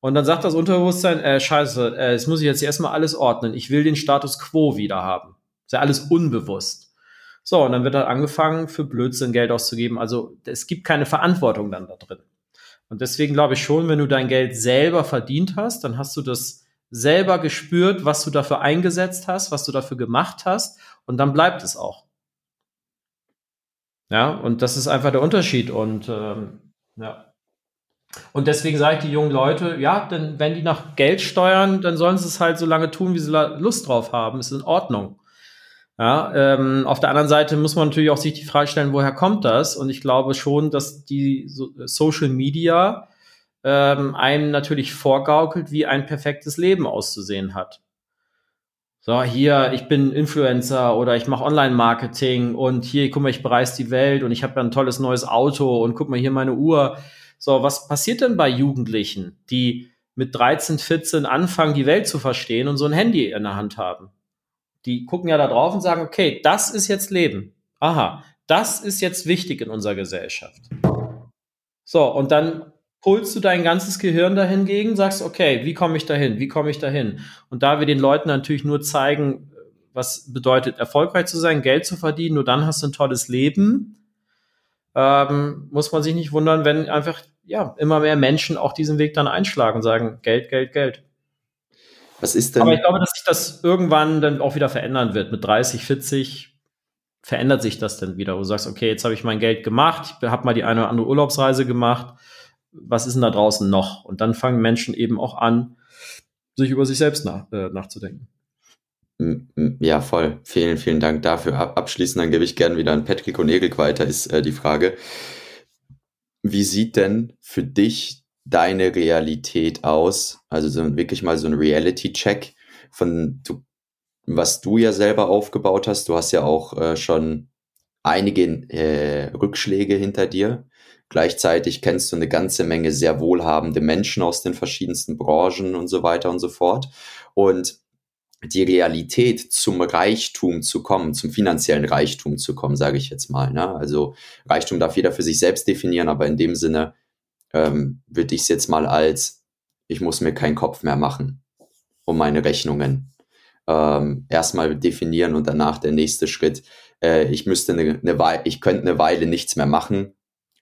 Und dann sagt das Unterbewusstsein, äh, scheiße, äh, jetzt muss ich jetzt erstmal alles ordnen. Ich will den Status quo wieder haben. Ist ja alles unbewusst. So, und dann wird halt angefangen, für Blödsinn Geld auszugeben. Also es gibt keine Verantwortung dann da drin. Und deswegen glaube ich schon, wenn du dein Geld selber verdient hast, dann hast du das selber gespürt, was du dafür eingesetzt hast, was du dafür gemacht hast, und dann bleibt es auch. Ja, und das ist einfach der Unterschied. Und ähm, ja. Und deswegen sage ich die jungen Leute, ja, denn wenn die nach Geld steuern, dann sollen sie es halt so lange tun, wie sie Lust drauf haben. Ist in Ordnung. Ja, ähm, auf der anderen Seite muss man natürlich auch sich die Frage stellen, woher kommt das? Und ich glaube schon, dass die so Social Media ähm, einem natürlich vorgaukelt, wie ein perfektes Leben auszusehen hat. So, hier, ich bin Influencer oder ich mache Online-Marketing und hier, guck mal, ich bereise die Welt und ich habe ein tolles neues Auto und guck mal hier meine Uhr. So, was passiert denn bei Jugendlichen, die mit 13, 14 anfangen, die Welt zu verstehen und so ein Handy in der Hand haben? Die gucken ja da drauf und sagen, okay, das ist jetzt Leben. Aha, das ist jetzt wichtig in unserer Gesellschaft. So, und dann holst du dein ganzes Gehirn dahingegen, sagst, okay, wie komme ich dahin? Wie komme ich dahin? Und da wir den Leuten natürlich nur zeigen, was bedeutet, erfolgreich zu sein, Geld zu verdienen, nur dann hast du ein tolles Leben, ähm, muss man sich nicht wundern, wenn einfach ja immer mehr Menschen auch diesen Weg dann einschlagen und sagen, Geld, Geld, Geld. Was ist denn? Aber ich glaube, dass sich das irgendwann dann auch wieder verändern wird. Mit 30, 40 verändert sich das dann wieder. Wo du sagst, okay, jetzt habe ich mein Geld gemacht, ich habe mal die eine oder andere Urlaubsreise gemacht. Was ist denn da draußen noch? Und dann fangen Menschen eben auch an, sich über sich selbst nach, äh, nachzudenken. Ja, voll. Vielen, vielen Dank dafür. Abschließend, dann gebe ich gerne wieder an Patrick und Erik weiter, ist äh, die Frage. Wie sieht denn für dich deine Realität aus? Also so wirklich mal so ein Reality-Check von du, was du ja selber aufgebaut hast. Du hast ja auch äh, schon einige äh, Rückschläge hinter dir. Gleichzeitig kennst du eine ganze Menge sehr wohlhabende Menschen aus den verschiedensten Branchen und so weiter und so fort. Und die Realität zum Reichtum zu kommen, zum finanziellen Reichtum zu kommen, sage ich jetzt mal. Ne? Also Reichtum darf jeder für sich selbst definieren, aber in dem Sinne ähm, würde ich es jetzt mal als, ich muss mir keinen Kopf mehr machen um meine Rechnungen. Ähm, erstmal definieren und danach der nächste Schritt. Äh, ich müsste eine, eine Weile, ich könnte eine Weile nichts mehr machen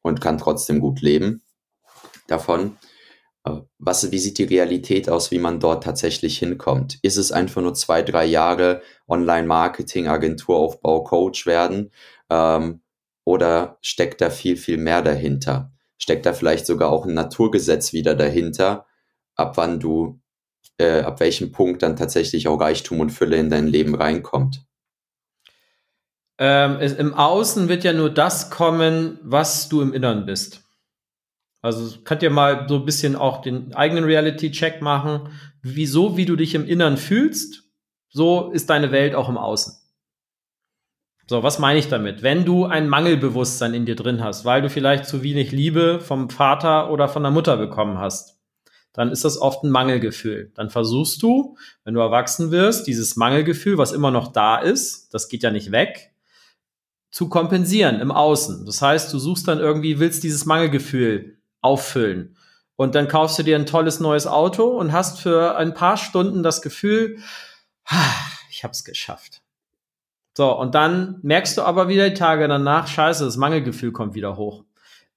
und kann trotzdem gut leben davon. Äh, was, wie sieht die Realität aus, wie man dort tatsächlich hinkommt? Ist es einfach nur zwei, drei Jahre Online-Marketing, Agenturaufbau, Coach werden? Ähm, oder steckt da viel, viel mehr dahinter? steckt da vielleicht sogar auch ein Naturgesetz wieder dahinter, ab wann du, äh, ab welchem Punkt dann tatsächlich auch Reichtum und Fülle in dein Leben reinkommt? Ähm, es, Im Außen wird ja nur das kommen, was du im Innern bist. Also könnt ihr mal so ein bisschen auch den eigenen Reality-Check machen. Wieso, wie du dich im Innern fühlst, so ist deine Welt auch im Außen. So, was meine ich damit? Wenn du ein Mangelbewusstsein in dir drin hast, weil du vielleicht zu wenig Liebe vom Vater oder von der Mutter bekommen hast, dann ist das oft ein Mangelgefühl. Dann versuchst du, wenn du erwachsen wirst, dieses Mangelgefühl, was immer noch da ist, das geht ja nicht weg, zu kompensieren im Außen. Das heißt, du suchst dann irgendwie, willst dieses Mangelgefühl auffüllen. Und dann kaufst du dir ein tolles neues Auto und hast für ein paar Stunden das Gefühl, ah, ich habe es geschafft. So, und dann merkst du aber wieder die Tage danach, scheiße, das Mangelgefühl kommt wieder hoch.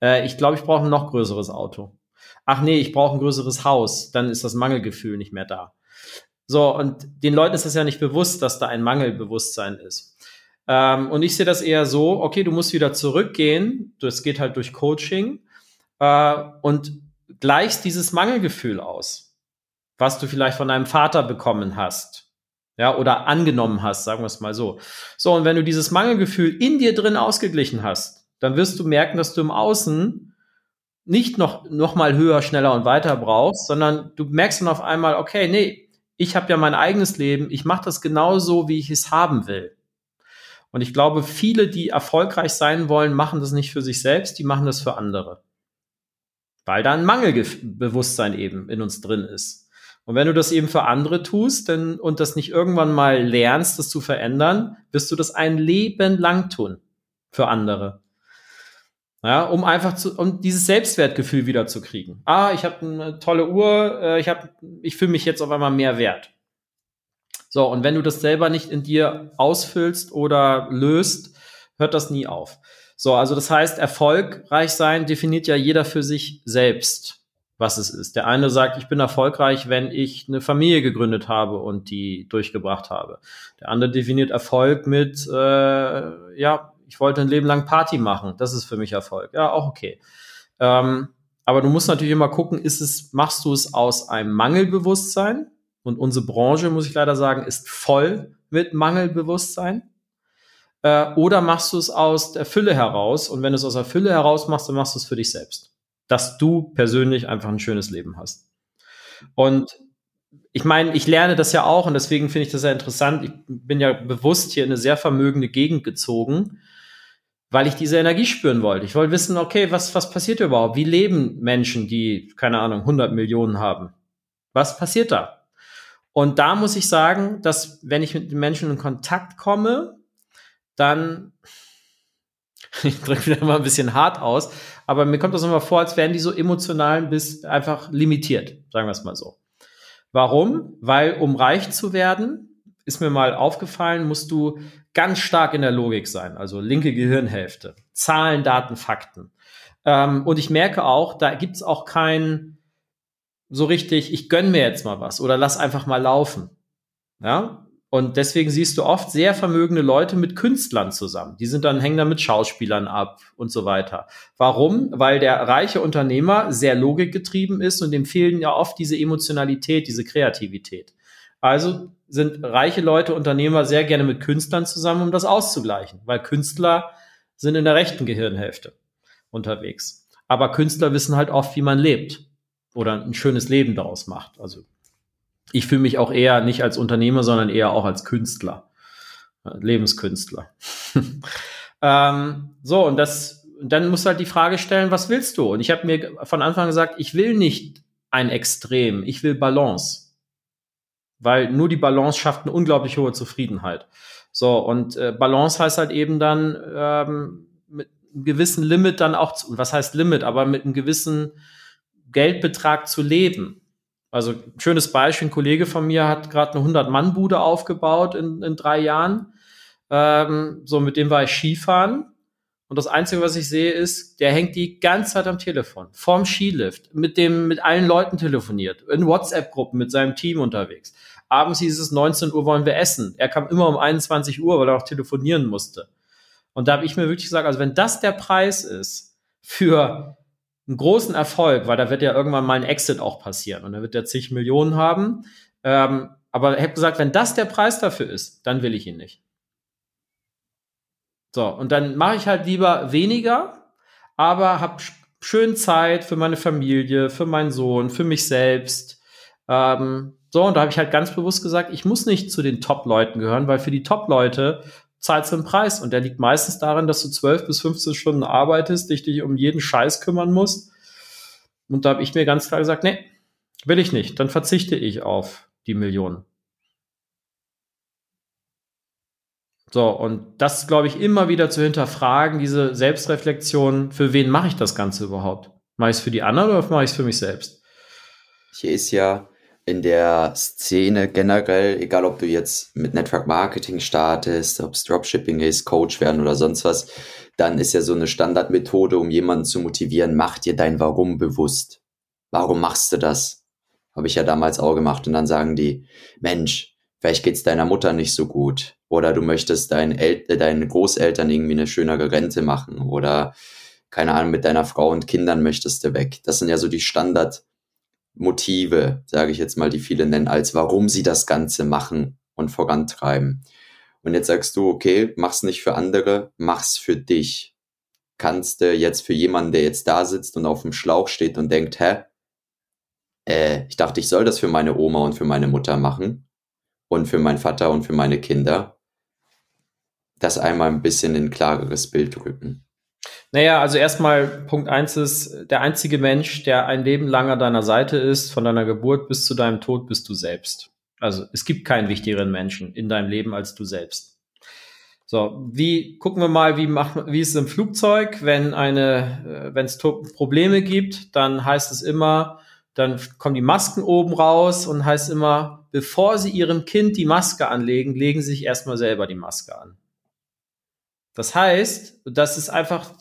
Äh, ich glaube, ich brauche ein noch größeres Auto. Ach nee, ich brauche ein größeres Haus. Dann ist das Mangelgefühl nicht mehr da. So, und den Leuten ist das ja nicht bewusst, dass da ein Mangelbewusstsein ist. Ähm, und ich sehe das eher so, okay, du musst wieder zurückgehen. Das geht halt durch Coaching. Äh, und gleichst dieses Mangelgefühl aus, was du vielleicht von deinem Vater bekommen hast ja, oder angenommen hast, sagen wir es mal so. So, und wenn du dieses Mangelgefühl in dir drin ausgeglichen hast, dann wirst du merken, dass du im Außen nicht noch, noch mal höher, schneller und weiter brauchst, sondern du merkst dann auf einmal, okay, nee, ich habe ja mein eigenes Leben, ich mache das genauso, wie ich es haben will. Und ich glaube, viele, die erfolgreich sein wollen, machen das nicht für sich selbst, die machen das für andere. Weil da ein Mangelbewusstsein eben in uns drin ist. Und wenn du das eben für andere tust denn, und das nicht irgendwann mal lernst, das zu verändern, wirst du das ein Leben lang tun für andere. Ja, um einfach zu, um dieses Selbstwertgefühl wieder zu kriegen. Ah, ich habe eine tolle Uhr, äh, ich habe, ich fühle mich jetzt auf einmal mehr wert. So, und wenn du das selber nicht in dir ausfüllst oder löst, hört das nie auf. So, also das heißt, erfolgreich sein definiert ja jeder für sich selbst, was es ist. Der eine sagt, ich bin erfolgreich, wenn ich eine Familie gegründet habe und die durchgebracht habe. Der andere definiert Erfolg mit, äh, ja, ich wollte ein Leben lang Party machen. Das ist für mich Erfolg. Ja, auch okay. Ähm, aber du musst natürlich immer gucken, ist es, machst du es aus einem Mangelbewusstsein? Und unsere Branche, muss ich leider sagen, ist voll mit Mangelbewusstsein. Äh, oder machst du es aus der Fülle heraus? Und wenn du es aus der Fülle heraus machst, dann machst du es für dich selbst. Dass du persönlich einfach ein schönes Leben hast. Und ich meine, ich lerne das ja auch und deswegen finde ich das sehr interessant. Ich bin ja bewusst hier in eine sehr vermögende Gegend gezogen, weil ich diese Energie spüren wollte. Ich wollte wissen, okay, was, was passiert überhaupt? Wie leben Menschen, die, keine Ahnung, 100 Millionen haben? Was passiert da? Und da muss ich sagen, dass wenn ich mit den Menschen in Kontakt komme, dann, ich drücke wieder mal ein bisschen hart aus, aber mir kommt das immer vor, als wären die so emotional bis einfach limitiert, sagen wir es mal so. Warum? Weil um reich zu werden, ist mir mal aufgefallen, musst du ganz stark in der Logik sein, also linke Gehirnhälfte, Zahlen, Daten, Fakten. Ähm, und ich merke auch, da gibt es auch kein so richtig, ich gönn mir jetzt mal was oder lass einfach mal laufen. Ja, und deswegen siehst du oft sehr vermögende Leute mit Künstlern zusammen. Die sind dann, hängen dann mit Schauspielern ab und so weiter. Warum? Weil der reiche Unternehmer sehr logikgetrieben ist und dem fehlen ja oft diese Emotionalität, diese Kreativität. Also sind reiche Leute, Unternehmer sehr gerne mit Künstlern zusammen, um das auszugleichen, weil Künstler sind in der rechten Gehirnhälfte unterwegs. Aber Künstler wissen halt oft, wie man lebt oder ein schönes Leben daraus macht. Also ich fühle mich auch eher nicht als Unternehmer, sondern eher auch als Künstler, Lebenskünstler. ähm, so, und das, dann musst du halt die Frage stellen, was willst du? Und ich habe mir von Anfang gesagt, ich will nicht ein Extrem, ich will Balance. Weil nur die Balance schafft eine unglaublich hohe Zufriedenheit. So, und äh, Balance heißt halt eben dann ähm, mit einem gewissen Limit dann auch, zu, was heißt Limit, aber mit einem gewissen Geldbetrag zu leben. Also schönes Beispiel, ein Kollege von mir hat gerade eine 100-Mann-Bude aufgebaut in, in drei Jahren. Ähm, so, mit dem war ich Skifahren. Und das Einzige, was ich sehe, ist, der hängt die ganze Zeit am Telefon, vorm Skilift, mit dem, mit allen Leuten telefoniert, in WhatsApp-Gruppen mit seinem Team unterwegs. Abends hieß es 19 Uhr wollen wir essen. Er kam immer um 21 Uhr, weil er auch telefonieren musste. Und da habe ich mir wirklich gesagt, also wenn das der Preis ist für einen großen Erfolg, weil da wird ja irgendwann mal ein Exit auch passieren und da wird er zig Millionen haben. Ähm, aber ich habe gesagt, wenn das der Preis dafür ist, dann will ich ihn nicht. So, und dann mache ich halt lieber weniger, aber habe schön Zeit für meine Familie, für meinen Sohn, für mich selbst. Ähm, so, und da habe ich halt ganz bewusst gesagt, ich muss nicht zu den Top-Leuten gehören, weil für die Top-Leute zahlst du einen Preis. Und der liegt meistens darin, dass du 12 bis 15 Stunden arbeitest, dich, dich um jeden Scheiß kümmern musst. Und da habe ich mir ganz klar gesagt, nee, will ich nicht. Dann verzichte ich auf die Millionen. So, und das, glaube ich, immer wieder zu hinterfragen, diese Selbstreflexion, für wen mache ich das Ganze überhaupt? Mache ich es für die anderen oder mache ich es für mich selbst? Hier ist ja in der Szene generell, egal ob du jetzt mit Network Marketing startest, ob es Dropshipping ist, Coach werden oder sonst was, dann ist ja so eine Standardmethode, um jemanden zu motivieren, mach dir dein Warum bewusst. Warum machst du das? Habe ich ja damals auch gemacht. Und dann sagen die, Mensch, vielleicht geht's deiner Mutter nicht so gut. Oder du möchtest deinen, El äh, deinen Großeltern irgendwie eine schönere Rente machen. Oder keine Ahnung, mit deiner Frau und Kindern möchtest du weg. Das sind ja so die Standard- Motive, sage ich jetzt mal, die viele nennen, als warum sie das Ganze machen und vorantreiben. Und jetzt sagst du, okay, mach's nicht für andere, mach's für dich. Kannst du jetzt für jemanden, der jetzt da sitzt und auf dem Schlauch steht und denkt, hä, äh, ich dachte, ich soll das für meine Oma und für meine Mutter machen und für meinen Vater und für meine Kinder, das einmal ein bisschen in ein klareres Bild rücken. Naja, also erstmal Punkt eins ist, der einzige Mensch, der ein Leben lang an deiner Seite ist, von deiner Geburt bis zu deinem Tod, bist du selbst. Also es gibt keinen wichtigeren Menschen in deinem Leben als du selbst. So, wie gucken wir mal, wie macht wie ist es im Flugzeug, wenn eine, äh, wenn es Probleme gibt, dann heißt es immer, dann kommen die Masken oben raus und heißt immer, bevor Sie Ihrem Kind die Maske anlegen, legen Sie sich erstmal selber die Maske an. Das heißt, das ist einfach,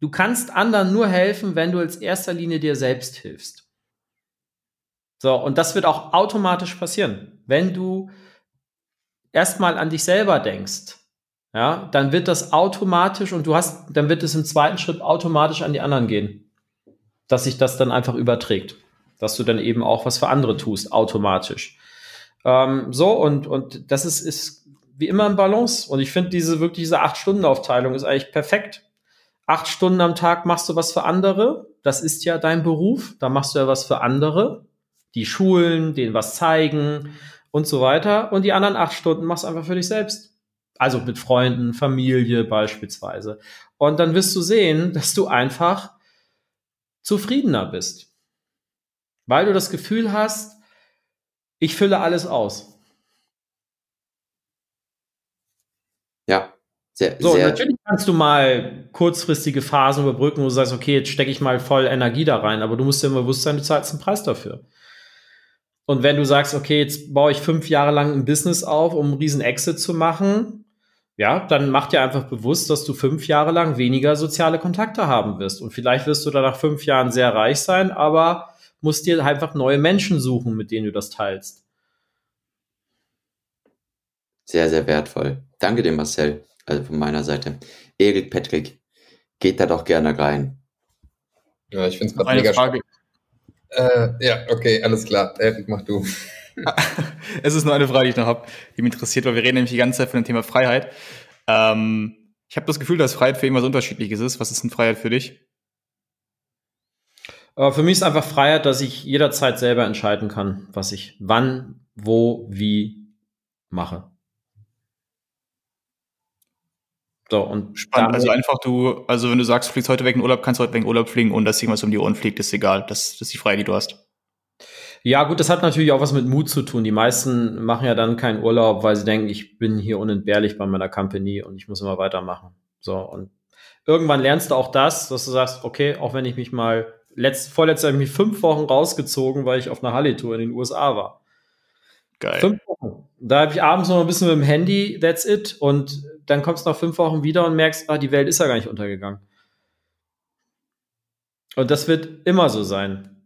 du kannst anderen nur helfen, wenn du als erster Linie dir selbst hilfst. So, und das wird auch automatisch passieren. Wenn du erstmal an dich selber denkst, ja, dann wird das automatisch und du hast, dann wird es im zweiten Schritt automatisch an die anderen gehen. Dass sich das dann einfach überträgt. Dass du dann eben auch was für andere tust, automatisch. Ähm, so, und, und das ist, ist wie immer ein Balance. Und ich finde diese wirklich diese Acht-Stunden-Aufteilung ist eigentlich perfekt. Acht Stunden am Tag machst du was für andere. Das ist ja dein Beruf. Da machst du ja was für andere. Die Schulen, denen was zeigen und so weiter. Und die anderen acht Stunden machst du einfach für dich selbst. Also mit Freunden, Familie beispielsweise. Und dann wirst du sehen, dass du einfach zufriedener bist. Weil du das Gefühl hast, ich fülle alles aus. Ja, sehr, so, sehr natürlich kannst du mal kurzfristige Phasen überbrücken, wo du sagst, okay, jetzt stecke ich mal voll Energie da rein, aber du musst dir immer bewusst sein, du zahlst einen Preis dafür. Und wenn du sagst, okay, jetzt baue ich fünf Jahre lang ein Business auf, um einen riesen Exit zu machen, ja, dann mach dir einfach bewusst, dass du fünf Jahre lang weniger soziale Kontakte haben wirst. Und vielleicht wirst du dann nach fünf Jahren sehr reich sein, aber musst dir einfach neue Menschen suchen, mit denen du das teilst. Sehr, sehr wertvoll. Danke dir, Marcel. Also von meiner Seite. Erik, Patrick, geht da doch gerne rein. Ja, ich finde es gerade mega Frage. Äh, ja, okay, alles klar. Erik, mach du. es ist nur eine Frage, die ich noch habe, die mich interessiert, weil wir reden nämlich die ganze Zeit von dem Thema Freiheit. Ähm, ich habe das Gefühl, dass Freiheit für irgendwas Unterschiedliches ist. Was ist denn Freiheit für dich? Äh, für mich ist einfach Freiheit, dass ich jederzeit selber entscheiden kann, was ich wann, wo, wie mache. So, und Spannend. Also einfach du, also wenn du sagst, du fliegst heute weg in Urlaub, kannst du heute weg in Urlaub fliegen und dass irgendwas um die Ohren fliegt, ist egal. Das, das ist die Freiheit, die du hast. Ja, gut, das hat natürlich auch was mit Mut zu tun. Die meisten machen ja dann keinen Urlaub, weil sie denken, ich bin hier unentbehrlich bei meiner Company und ich muss immer weitermachen. So, und irgendwann lernst du auch das, dass du sagst, okay, auch wenn ich mich mal, letzt, vorletztes Jahr habe ich mich fünf Wochen rausgezogen, weil ich auf einer Halle-Tour in den USA war. Geil. Fünf Wochen. Da habe ich abends noch ein bisschen mit dem Handy, that's it. Und dann kommst du nach fünf Wochen wieder und merkst, ah, die Welt ist ja gar nicht untergegangen. Und das wird immer so sein.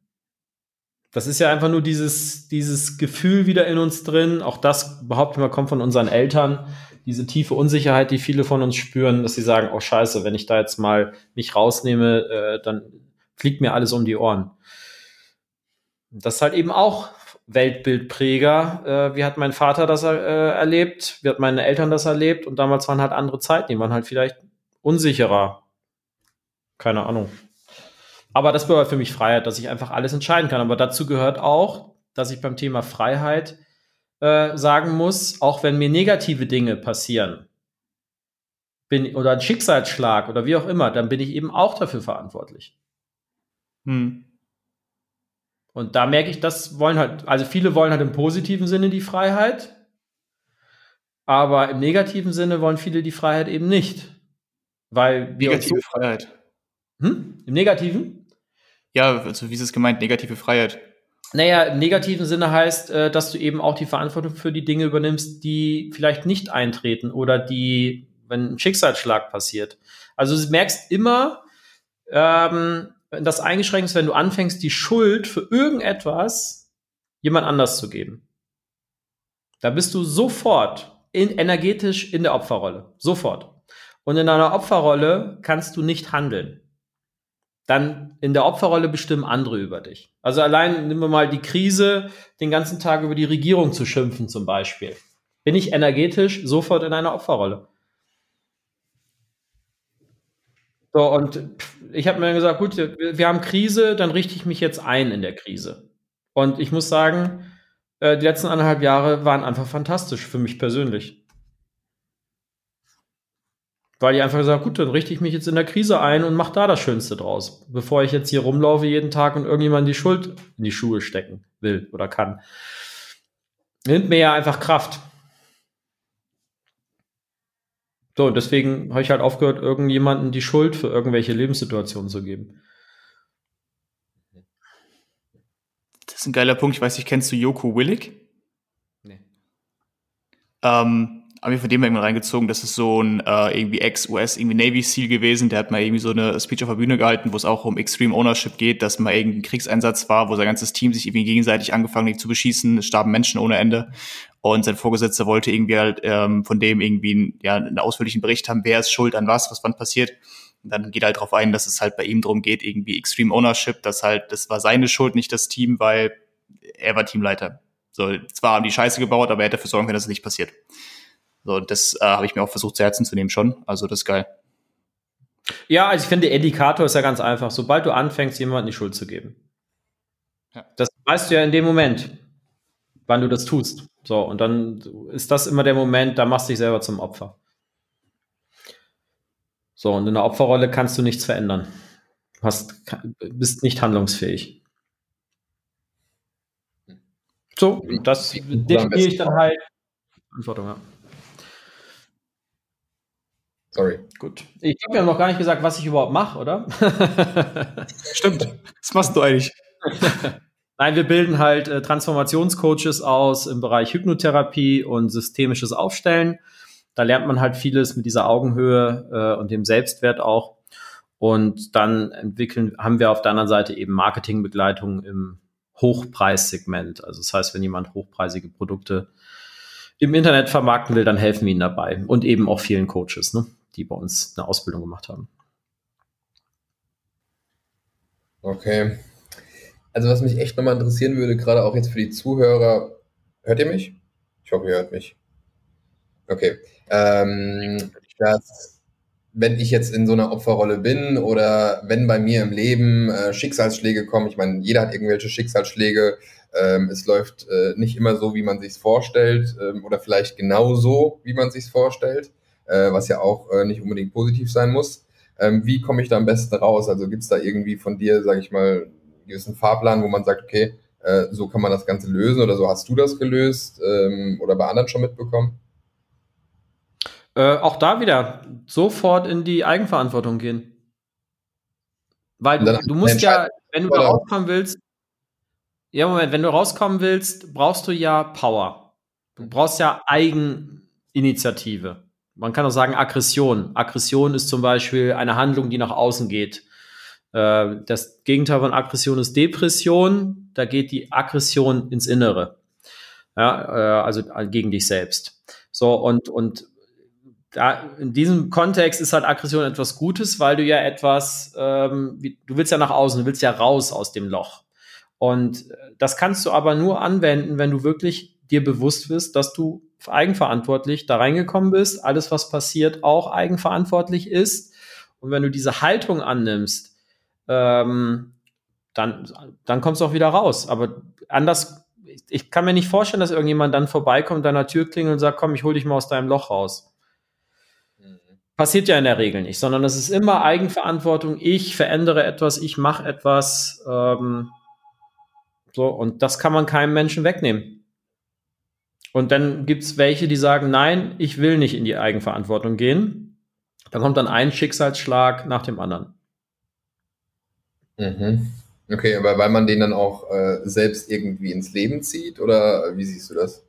Das ist ja einfach nur dieses, dieses Gefühl wieder in uns drin. Auch das, behaupte ich mal, kommt von unseren Eltern. Diese tiefe Unsicherheit, die viele von uns spüren, dass sie sagen, oh scheiße, wenn ich da jetzt mal mich rausnehme, äh, dann fliegt mir alles um die Ohren. Das ist halt eben auch Weltbildpräger. Äh, wie hat mein Vater das äh, erlebt? Wie hat meine Eltern das erlebt? Und damals waren halt andere Zeiten, die waren halt vielleicht unsicherer. Keine Ahnung. Aber das bedeutet für mich Freiheit, dass ich einfach alles entscheiden kann. Aber dazu gehört auch, dass ich beim Thema Freiheit äh, sagen muss, auch wenn mir negative Dinge passieren, bin, oder ein Schicksalsschlag oder wie auch immer, dann bin ich eben auch dafür verantwortlich. Hm. Und da merke ich, das wollen halt, also viele wollen halt im positiven Sinne die Freiheit, aber im negativen Sinne wollen viele die Freiheit eben nicht. Weil Negative so, Freiheit. Hm? Im Negativen? Ja, also wie ist es gemeint, negative Freiheit? Naja, im negativen Sinne heißt, äh, dass du eben auch die Verantwortung für die Dinge übernimmst, die vielleicht nicht eintreten oder die, wenn ein Schicksalsschlag passiert. Also du merkst immer, ähm, das eingeschränkt ist, wenn du anfängst, die Schuld für irgendetwas jemand anders zu geben. Da bist du sofort in, energetisch in der Opferrolle. Sofort. Und in einer Opferrolle kannst du nicht handeln. Dann in der Opferrolle bestimmen andere über dich. Also allein nehmen wir mal die Krise, den ganzen Tag über die Regierung zu schimpfen zum Beispiel. Bin ich energetisch sofort in einer Opferrolle. So, und ich habe mir gesagt, gut, wir haben Krise, dann richte ich mich jetzt ein in der Krise. Und ich muss sagen, äh, die letzten anderthalb Jahre waren einfach fantastisch für mich persönlich. Weil ich einfach gesagt gut, dann richte ich mich jetzt in der Krise ein und mache da das Schönste draus, bevor ich jetzt hier rumlaufe jeden Tag und irgendjemand die Schuld in die Schuhe stecken will oder kann. Nimmt mir ja einfach Kraft. So, und deswegen habe ich halt aufgehört, irgendjemandem die Schuld für irgendwelche Lebenssituationen zu geben. Das ist ein geiler Punkt. Ich weiß nicht, kennst du Joko Willig? Nee. Ähm, haben wir von dem irgendwann reingezogen, das ist so ein äh, irgendwie Ex-US, irgendwie Navy SEAL gewesen, der hat mal irgendwie so eine Speech auf der Bühne gehalten, wo es auch um Extreme Ownership geht, dass mal irgendein Kriegseinsatz war, wo sein ganzes Team sich irgendwie gegenseitig angefangen hat zu beschießen, es starben Menschen ohne Ende und sein Vorgesetzter wollte irgendwie halt ähm, von dem irgendwie ein, ja, einen ausführlichen Bericht haben, wer ist schuld an was, was wann passiert. Und dann geht halt darauf ein, dass es halt bei ihm darum geht, irgendwie Extreme Ownership, dass halt, das war seine Schuld, nicht das Team, weil er war Teamleiter. So, zwar haben die Scheiße gebaut, aber er hätte dafür sorgen können, dass es nicht passiert. So, das äh, habe ich mir auch versucht zu Herzen zu nehmen schon. Also das ist geil. Ja, also ich finde, der Indikator ist ja ganz einfach. Sobald du anfängst, jemandem die Schuld zu geben. Ja. Das weißt du ja in dem Moment, wann du das tust. So, und dann ist das immer der Moment, da machst du dich selber zum Opfer. So, und in der Opferrolle kannst du nichts verändern. Du hast, bist nicht handlungsfähig. So, das definiere ich dann halt. Verantwortung, ja. Sorry. Gut. Ich habe ja noch gar nicht gesagt, was ich überhaupt mache, oder? Stimmt. Was machst du eigentlich? Nein, wir bilden halt äh, Transformationscoaches aus im Bereich Hypnotherapie und systemisches Aufstellen. Da lernt man halt vieles mit dieser Augenhöhe äh, und dem Selbstwert auch. Und dann entwickeln, haben wir auf der anderen Seite eben Marketingbegleitung im Hochpreissegment. Also das heißt, wenn jemand hochpreisige Produkte im Internet vermarkten will, dann helfen wir ihnen dabei. Und eben auch vielen Coaches. Ne? Die bei uns eine Ausbildung gemacht haben. Okay. Also was mich echt nochmal interessieren würde, gerade auch jetzt für die Zuhörer, hört ihr mich? Ich hoffe, ihr hört mich. Okay. Ähm, dass, wenn ich jetzt in so einer Opferrolle bin oder wenn bei mir im Leben äh, Schicksalsschläge kommen, ich meine, jeder hat irgendwelche Schicksalsschläge, ähm, es läuft äh, nicht immer so, wie man sich vorstellt ähm, oder vielleicht genau so, wie man sich vorstellt äh, was ja auch äh, nicht unbedingt positiv sein muss. Ähm, wie komme ich da am besten raus? Also gibt es da irgendwie von dir, sage ich mal, einen gewissen Fahrplan, wo man sagt, okay, äh, so kann man das Ganze lösen oder so hast du das gelöst ähm, oder bei anderen schon mitbekommen? Äh, auch da wieder sofort in die Eigenverantwortung gehen. Weil du, du musst ja, wenn du da rauskommen willst, ja, Moment, wenn du rauskommen willst, brauchst du ja Power. Du brauchst ja Eigeninitiative. Man kann auch sagen Aggression. Aggression ist zum Beispiel eine Handlung, die nach außen geht. Äh, das Gegenteil von Aggression ist Depression. Da geht die Aggression ins Innere. Ja, äh, also gegen dich selbst. So, und, und da, in diesem Kontext ist halt Aggression etwas Gutes, weil du ja etwas, ähm, wie, du willst ja nach außen, du willst ja raus aus dem Loch. Und äh, das kannst du aber nur anwenden, wenn du wirklich dir bewusst wirst, dass du eigenverantwortlich da reingekommen bist, alles, was passiert, auch eigenverantwortlich ist. Und wenn du diese Haltung annimmst, ähm, dann, dann kommst du auch wieder raus. Aber anders, ich kann mir nicht vorstellen, dass irgendjemand dann vorbeikommt, deiner Tür klingelt und sagt, komm, ich hol dich mal aus deinem Loch raus. Mhm. Passiert ja in der Regel nicht, sondern es ist immer Eigenverantwortung. Ich verändere etwas, ich mache etwas. Ähm, so, und das kann man keinem Menschen wegnehmen. Und dann gibt es welche, die sagen, nein, ich will nicht in die Eigenverantwortung gehen. Dann kommt dann ein Schicksalsschlag nach dem anderen. Mhm. Okay, aber weil man den dann auch äh, selbst irgendwie ins Leben zieht oder wie siehst du das?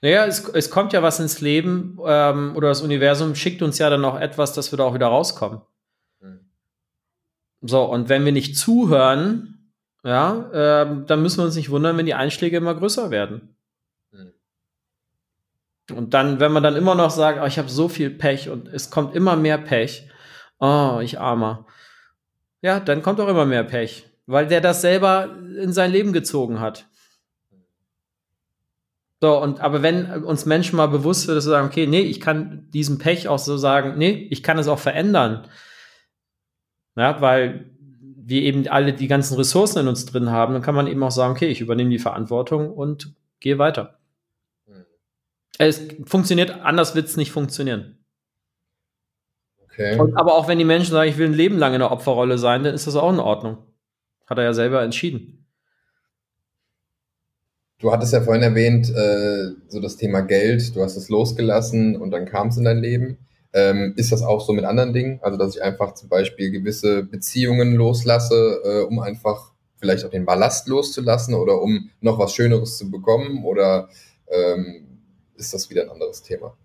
Naja, es, es kommt ja was ins Leben ähm, oder das Universum schickt uns ja dann auch etwas, dass wir da auch wieder rauskommen. Mhm. So, und wenn wir nicht zuhören, ja, ähm, dann müssen wir uns nicht wundern, wenn die Einschläge immer größer werden. Und dann, wenn man dann immer noch sagt, oh, ich habe so viel Pech und es kommt immer mehr Pech, oh, ich armer. Ja, dann kommt auch immer mehr Pech, weil der das selber in sein Leben gezogen hat. So, und aber wenn uns Menschen mal bewusst wird, dass wir sagen, okay, nee, ich kann diesen Pech auch so sagen, nee, ich kann es auch verändern. Ja, weil wir eben alle die ganzen Ressourcen in uns drin haben, dann kann man eben auch sagen, okay, ich übernehme die Verantwortung und gehe weiter. Es funktioniert, anders wird es nicht funktionieren. Okay. Und, aber auch wenn die Menschen sagen, ich will ein Leben lang in der Opferrolle sein, dann ist das auch in Ordnung. Hat er ja selber entschieden. Du hattest ja vorhin erwähnt, äh, so das Thema Geld, du hast es losgelassen und dann kam es in dein Leben. Ähm, ist das auch so mit anderen Dingen? Also, dass ich einfach zum Beispiel gewisse Beziehungen loslasse, äh, um einfach vielleicht auch den Ballast loszulassen oder um noch was Schöneres zu bekommen? Oder ähm, ist das wieder ein anderes Thema?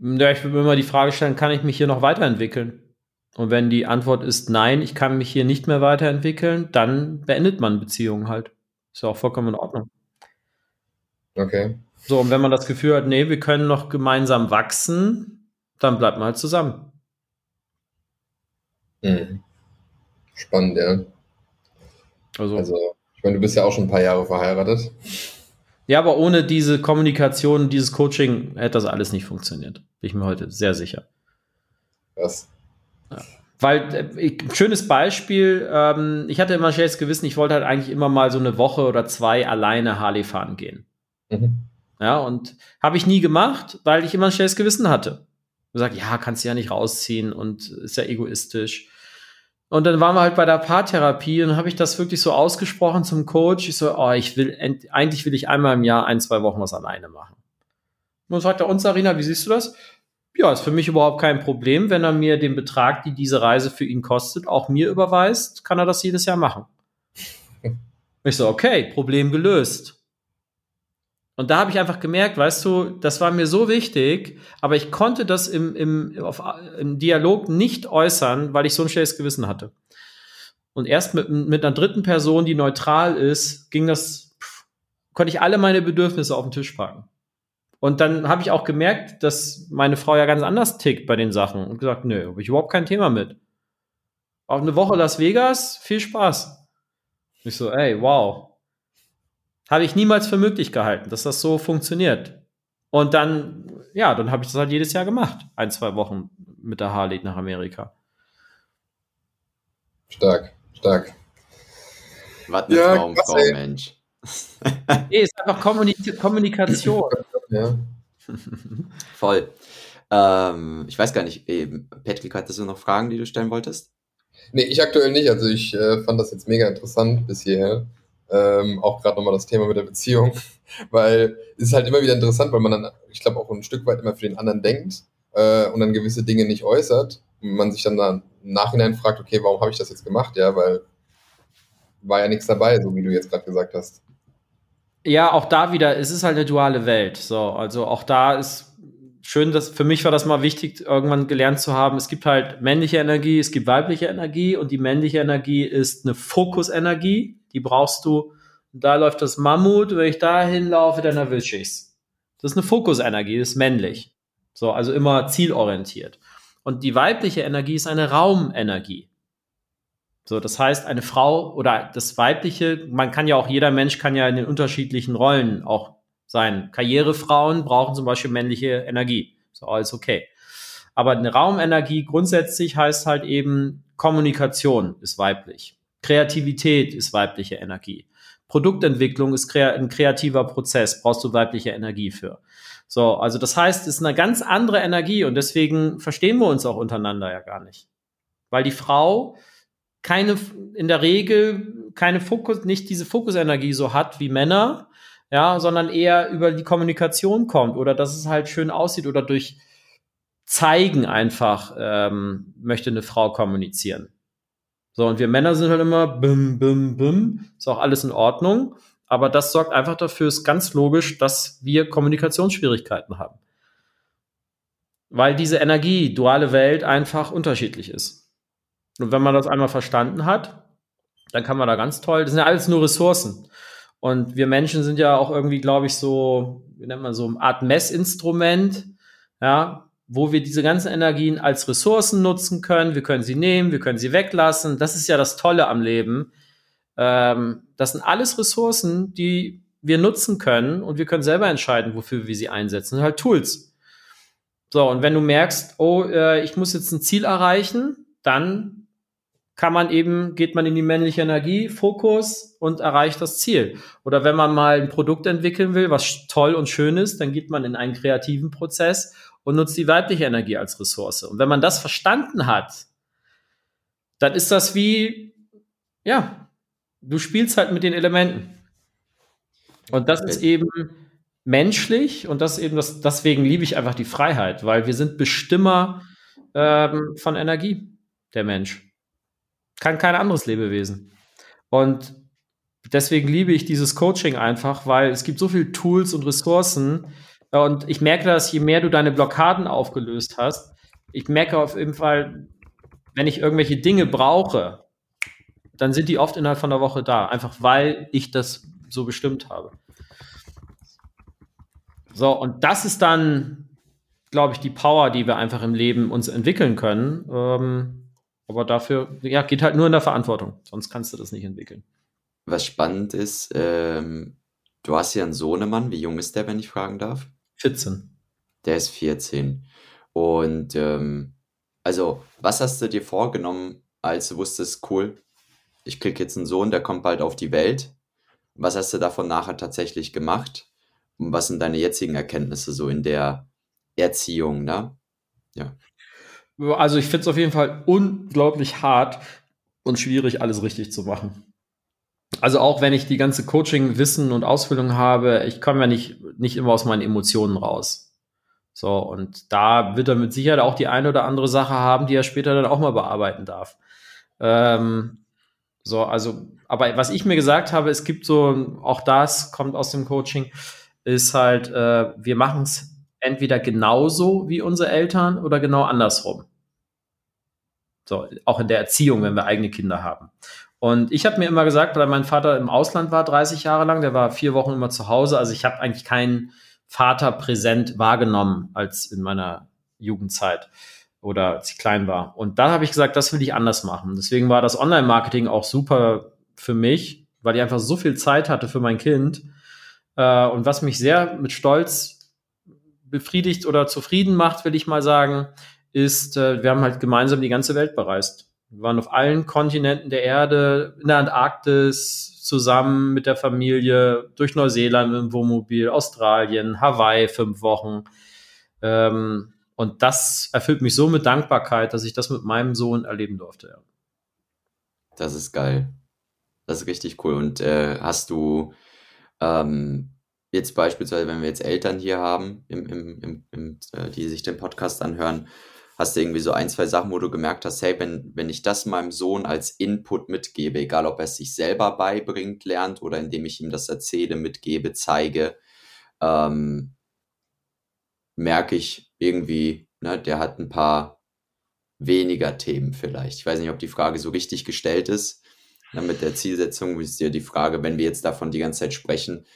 Ja, ich würde mir immer die Frage stellen, kann ich mich hier noch weiterentwickeln? Und wenn die Antwort ist nein, ich kann mich hier nicht mehr weiterentwickeln, dann beendet man Beziehungen halt. Ist ja auch vollkommen in Ordnung. Okay. So, und wenn man das Gefühl hat, nee, wir können noch gemeinsam wachsen, dann bleibt man halt zusammen. Mhm. Spannend, ja. Also, also, ich meine, du bist ja auch schon ein paar Jahre verheiratet. Ja, aber ohne diese Kommunikation, dieses Coaching hätte das alles nicht funktioniert. Bin ich mir heute sehr sicher. Was? Ja. Weil, äh, schönes Beispiel, ähm, ich hatte immer schlechtes Gewissen, ich wollte halt eigentlich immer mal so eine Woche oder zwei alleine Harley fahren gehen. Mhm. Ja, und habe ich nie gemacht, weil ich immer ein schlechtes Gewissen hatte. Ich sage, ja, kannst du ja nicht rausziehen und ist ja egoistisch. Und dann waren wir halt bei der Paartherapie und habe ich das wirklich so ausgesprochen zum Coach. Ich so, oh, ich will, eigentlich will ich einmal im Jahr ein, zwei Wochen was alleine machen. Und dann sagt er, und Sarina, wie siehst du das? Ja, ist für mich überhaupt kein Problem. Wenn er mir den Betrag, die diese Reise für ihn kostet, auch mir überweist, kann er das jedes Jahr machen. Ich so, okay, Problem gelöst. Und da habe ich einfach gemerkt, weißt du, das war mir so wichtig, aber ich konnte das im, im, auf, im Dialog nicht äußern, weil ich so ein schlechtes Gewissen hatte. Und erst mit, mit einer dritten Person, die neutral ist, ging das, pff, konnte ich alle meine Bedürfnisse auf den Tisch packen. Und dann habe ich auch gemerkt, dass meine Frau ja ganz anders tickt bei den Sachen und gesagt, nö, habe ich überhaupt kein Thema mit. Auf eine Woche Las Vegas, viel Spaß. Ich so, ey, wow, habe ich niemals für möglich gehalten, dass das so funktioniert. Und dann, ja, dann habe ich das halt jedes Jahr gemacht. Ein, zwei Wochen mit der Harley nach Amerika. Stark, stark. Was eine ja, Traumfrau, Mensch. nee, ist einfach Kommunik Kommunikation. ja. Voll. Ähm, ich weiß gar nicht, Patrick, hattest du noch Fragen, die du stellen wolltest? Nee, ich aktuell nicht. Also ich äh, fand das jetzt mega interessant bis hierher. Ähm, auch gerade nochmal das Thema mit der Beziehung, weil es ist halt immer wieder interessant, weil man dann, ich glaube, auch ein Stück weit immer für den anderen denkt äh, und dann gewisse Dinge nicht äußert und man sich dann, dann im Nachhinein fragt, okay, warum habe ich das jetzt gemacht? Ja, weil war ja nichts dabei, so wie du jetzt gerade gesagt hast. Ja, auch da wieder, es ist halt eine duale Welt. So, also auch da ist schön, dass für mich war das mal wichtig, irgendwann gelernt zu haben. Es gibt halt männliche Energie, es gibt weibliche Energie und die männliche Energie ist eine Fokusenergie die brauchst du. Da läuft das Mammut, wenn ich da hinlaufe, dann erwische ich's. Das ist eine Fokusenergie, das ist männlich. So, also immer zielorientiert. Und die weibliche Energie ist eine Raumenergie. So, das heißt, eine Frau oder das weibliche, man kann ja auch, jeder Mensch kann ja in den unterschiedlichen Rollen auch sein. Karrierefrauen brauchen zum Beispiel männliche Energie. So, alles okay. Aber eine Raumenergie grundsätzlich heißt halt eben, Kommunikation ist weiblich. Kreativität ist weibliche Energie. Produktentwicklung ist ein kreativer Prozess, brauchst du weibliche Energie für. So, also das heißt, es ist eine ganz andere Energie und deswegen verstehen wir uns auch untereinander ja gar nicht. Weil die Frau keine, in der Regel keine Fokus, nicht diese Fokusenergie so hat wie Männer, ja, sondern eher über die Kommunikation kommt oder dass es halt schön aussieht oder durch Zeigen einfach ähm, möchte eine Frau kommunizieren. So, und wir Männer sind halt immer bim, bim, bim. Ist auch alles in Ordnung. Aber das sorgt einfach dafür, ist ganz logisch, dass wir Kommunikationsschwierigkeiten haben. Weil diese Energie, duale Welt einfach unterschiedlich ist. Und wenn man das einmal verstanden hat, dann kann man da ganz toll, das sind ja alles nur Ressourcen. Und wir Menschen sind ja auch irgendwie, glaube ich, so, wie nennt man so, eine Art Messinstrument. Ja, wo wir diese ganzen Energien als Ressourcen nutzen können. Wir können sie nehmen, wir können sie weglassen. Das ist ja das Tolle am Leben. Ähm, das sind alles Ressourcen, die wir nutzen können und wir können selber entscheiden, wofür wir sie einsetzen. Das sind halt Tools. So, und wenn du merkst, oh, äh, ich muss jetzt ein Ziel erreichen, dann kann man eben, geht man in die männliche Energie, Fokus und erreicht das Ziel. Oder wenn man mal ein Produkt entwickeln will, was toll und schön ist, dann geht man in einen kreativen Prozess und nutzt die weibliche Energie als Ressource. Und wenn man das verstanden hat, dann ist das wie, ja, du spielst halt mit den Elementen. Und das ist eben menschlich und das eben das, deswegen liebe ich einfach die Freiheit, weil wir sind Bestimmer ähm, von Energie, der Mensch. Kann kein anderes Lebewesen. Und deswegen liebe ich dieses Coaching einfach, weil es gibt so viele Tools und Ressourcen. Und ich merke das, je mehr du deine Blockaden aufgelöst hast, ich merke auf jeden Fall, wenn ich irgendwelche Dinge brauche, dann sind die oft innerhalb von einer Woche da, einfach weil ich das so bestimmt habe. So, und das ist dann, glaube ich, die Power, die wir einfach im Leben uns entwickeln können. Ähm, aber dafür, ja, geht halt nur in der Verantwortung. Sonst kannst du das nicht entwickeln. Was spannend ist, ähm, du hast ja einen Sohnemann. Wie jung ist der, wenn ich fragen darf? 14. Der ist 14. Und ähm, also, was hast du dir vorgenommen, als du wusstest, cool, ich krieg jetzt einen Sohn, der kommt bald auf die Welt. Was hast du davon nachher tatsächlich gemacht? Und was sind deine jetzigen Erkenntnisse so in der Erziehung, ne? Ja. Also ich finde es auf jeden Fall unglaublich hart und schwierig, alles richtig zu machen. Also auch wenn ich die ganze Coaching-Wissen und Ausbildung habe, ich komme ja nicht, nicht immer aus meinen Emotionen raus. So, und da wird er mit Sicherheit auch die eine oder andere Sache haben, die er später dann auch mal bearbeiten darf. Ähm, so, also, aber was ich mir gesagt habe, es gibt so, auch das kommt aus dem Coaching, ist halt, äh, wir machen es entweder genauso wie unsere Eltern oder genau andersrum. So, auch in der Erziehung, wenn wir eigene Kinder haben. Und ich habe mir immer gesagt, weil mein Vater im Ausland war 30 Jahre lang, der war vier Wochen immer zu Hause, also ich habe eigentlich keinen Vater präsent wahrgenommen als in meiner Jugendzeit oder als ich klein war. Und da habe ich gesagt, das will ich anders machen. Deswegen war das Online-Marketing auch super für mich, weil ich einfach so viel Zeit hatte für mein Kind äh, und was mich sehr mit Stolz befriedigt oder zufrieden macht, will ich mal sagen, ist, äh, wir haben halt gemeinsam die ganze Welt bereist. Wir waren auf allen Kontinenten der Erde, in der Antarktis, zusammen mit der Familie, durch Neuseeland im Wohnmobil, Australien, Hawaii fünf Wochen. Ähm, und das erfüllt mich so mit Dankbarkeit, dass ich das mit meinem Sohn erleben durfte. Ja. Das ist geil. Das ist richtig cool. Und äh, hast du ähm, jetzt beispielsweise, wenn wir jetzt Eltern hier haben, im, im, im, äh, die sich den Podcast anhören, hast du irgendwie so ein, zwei Sachen, wo du gemerkt hast, hey, wenn, wenn ich das meinem Sohn als Input mitgebe, egal ob er es sich selber beibringt, lernt oder indem ich ihm das erzähle, mitgebe, zeige, ähm, merke ich irgendwie, ne, der hat ein paar weniger Themen vielleicht. Ich weiß nicht, ob die Frage so richtig gestellt ist ja, mit der Zielsetzung ist ja die Frage, wenn wir jetzt davon die ganze Zeit sprechen,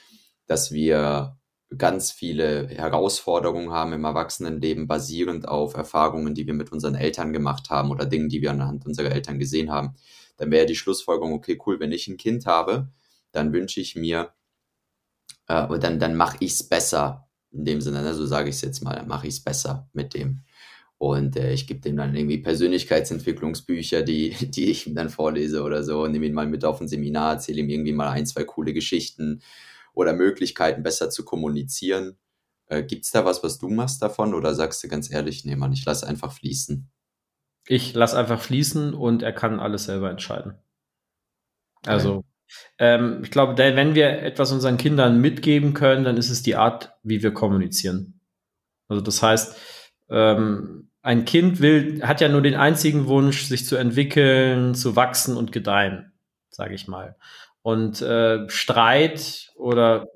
dass wir ganz viele Herausforderungen haben im Erwachsenenleben, basierend auf Erfahrungen, die wir mit unseren Eltern gemacht haben oder Dingen, die wir anhand unserer Eltern gesehen haben, dann wäre die Schlussfolgerung, okay, cool, wenn ich ein Kind habe, dann wünsche ich mir, äh, dann, dann mache ich es besser. In dem Sinne, ne, so sage ich es jetzt mal, dann mache ich es besser mit dem. Und äh, ich gebe dem dann irgendwie Persönlichkeitsentwicklungsbücher, die, die ich ihm dann vorlese oder so, nehme ihn mal mit auf ein Seminar, erzähle ihm irgendwie mal ein, zwei coole Geschichten oder Möglichkeiten, besser zu kommunizieren. Äh, Gibt es da was, was du machst davon oder sagst du ganz ehrlich, nee, Mann, ich lasse einfach fließen? Ich lasse einfach fließen und er kann alles selber entscheiden. Also, ähm, ich glaube, wenn wir etwas unseren Kindern mitgeben können, dann ist es die Art, wie wir kommunizieren. Also das heißt, ähm, ein Kind will, hat ja nur den einzigen Wunsch, sich zu entwickeln, zu wachsen und gedeihen, sage ich mal. Und äh, Streit oder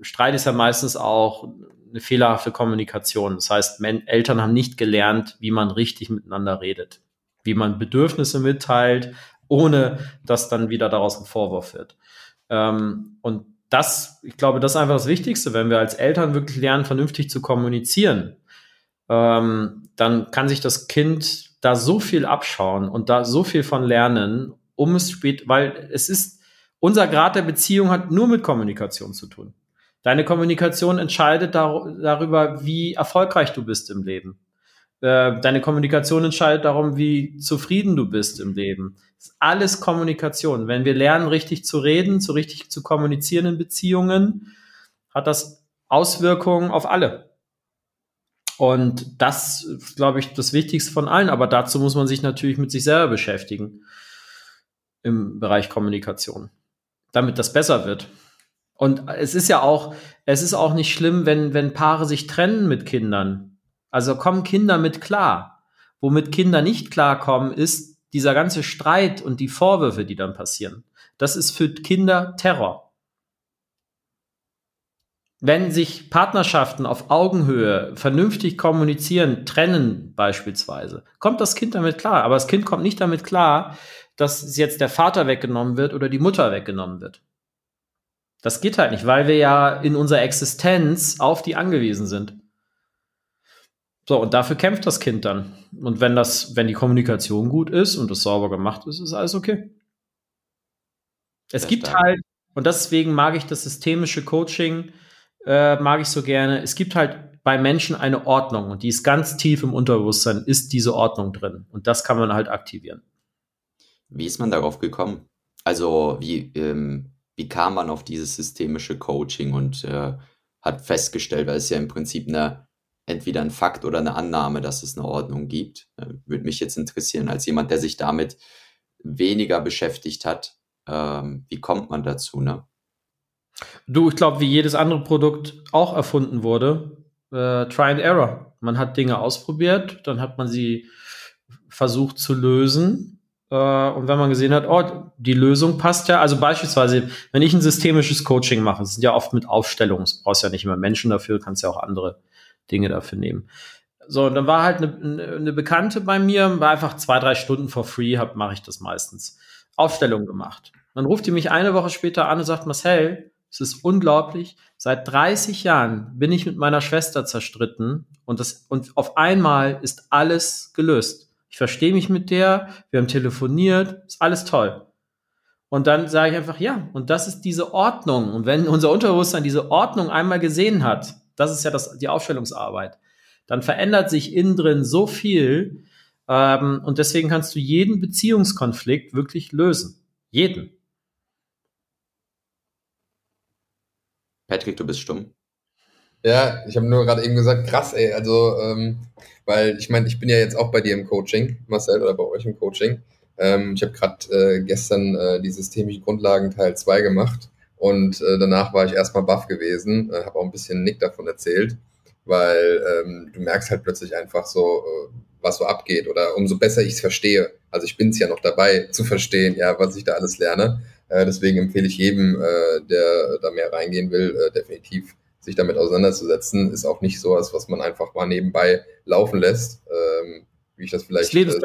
Streit ist ja meistens auch eine fehlerhafte Kommunikation. Das heißt, Men Eltern haben nicht gelernt, wie man richtig miteinander redet, wie man Bedürfnisse mitteilt, ohne dass dann wieder daraus ein Vorwurf wird. Ähm, und das, ich glaube, das ist einfach das Wichtigste, wenn wir als Eltern wirklich lernen, vernünftig zu kommunizieren ähm, dann kann sich das Kind da so viel abschauen und da so viel von lernen, um es spät, weil es ist, unser Grad der Beziehung hat nur mit Kommunikation zu tun. Deine Kommunikation entscheidet dar darüber, wie erfolgreich du bist im Leben. Äh, deine Kommunikation entscheidet darum, wie zufrieden du bist im Leben. Das ist alles Kommunikation. Wenn wir lernen, richtig zu reden, so richtig zu kommunizieren in Beziehungen, hat das Auswirkungen auf alle. Und das glaube ich, das Wichtigste von allen. Aber dazu muss man sich natürlich mit sich selber beschäftigen im Bereich Kommunikation, damit das besser wird. Und es ist ja auch, es ist auch nicht schlimm, wenn, wenn Paare sich trennen mit Kindern. Also kommen Kinder mit klar. Womit Kinder nicht klarkommen, ist dieser ganze Streit und die Vorwürfe, die dann passieren. Das ist für Kinder Terror. Wenn sich Partnerschaften auf Augenhöhe vernünftig kommunizieren, trennen beispielsweise, kommt das Kind damit klar. Aber das Kind kommt nicht damit klar, dass jetzt der Vater weggenommen wird oder die Mutter weggenommen wird. Das geht halt nicht, weil wir ja in unserer Existenz auf die angewiesen sind. So, und dafür kämpft das Kind dann. Und wenn das, wenn die Kommunikation gut ist und das sauber gemacht ist, ist alles okay. Es das gibt halt, und deswegen mag ich das systemische Coaching, äh, mag ich so gerne. Es gibt halt bei Menschen eine Ordnung und die ist ganz tief im Unterbewusstsein, ist diese Ordnung drin. Und das kann man halt aktivieren. Wie ist man darauf gekommen? Also, wie, ähm, wie kam man auf dieses systemische Coaching und äh, hat festgestellt, weil es ja im Prinzip eine, entweder ein Fakt oder eine Annahme, dass es eine Ordnung gibt. Äh, Würde mich jetzt interessieren, als jemand, der sich damit weniger beschäftigt hat, ähm, wie kommt man dazu, ne? Du, ich glaube, wie jedes andere Produkt auch erfunden wurde, äh, Try and Error. Man hat Dinge ausprobiert, dann hat man sie versucht zu lösen. Äh, und wenn man gesehen hat, oh, die Lösung passt ja, also beispielsweise, wenn ich ein systemisches Coaching mache, das sind ja oft mit Aufstellungen, du brauchst ja nicht immer Menschen dafür, kannst ja auch andere Dinge dafür nehmen. So, und dann war halt eine, eine Bekannte bei mir, war einfach zwei, drei Stunden for free, mache ich das meistens. Aufstellung gemacht. Dann ruft die mich eine Woche später an und sagt, Marcel, es ist unglaublich. Seit 30 Jahren bin ich mit meiner Schwester zerstritten und das, und auf einmal ist alles gelöst. Ich verstehe mich mit der, wir haben telefoniert, ist alles toll. Und dann sage ich einfach, ja, und das ist diese Ordnung. Und wenn unser Unterbewusstsein diese Ordnung einmal gesehen hat, das ist ja das, die Aufstellungsarbeit, dann verändert sich innen drin so viel. Ähm, und deswegen kannst du jeden Beziehungskonflikt wirklich lösen. Jeden. Patrick, du bist stumm. Ja, ich habe nur gerade eben gesagt, krass, ey, also, ähm, weil ich meine, ich bin ja jetzt auch bei dir im Coaching, Marcel, oder bei euch im Coaching. Ähm, ich habe gerade äh, gestern äh, die systemische Grundlagen Teil 2 gemacht und äh, danach war ich erstmal baff gewesen, äh, habe auch ein bisschen Nick davon erzählt, weil ähm, du merkst halt plötzlich einfach so, äh, was so abgeht oder umso besser ich es verstehe. Also ich bin es ja noch dabei zu verstehen, ja, was ich da alles lerne. Äh, deswegen empfehle ich jedem, äh, der da mehr reingehen will, äh, definitiv sich damit auseinanderzusetzen. Ist auch nicht sowas, was man einfach mal nebenbei laufen lässt, ähm, wie ich das vielleicht das äh,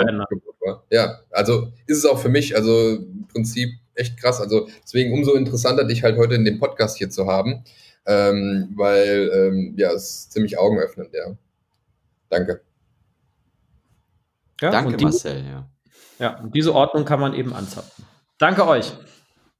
war. Ja, also ist es auch für mich, also im Prinzip echt krass. Also deswegen umso interessanter, dich halt heute in dem Podcast hier zu haben, ähm, weil ähm, ja, es ist ziemlich augenöffnend, ja. Danke. Ja, Danke, die, Marcel, ja. Ja, und diese Ordnung kann man eben anzapfen. Danke euch.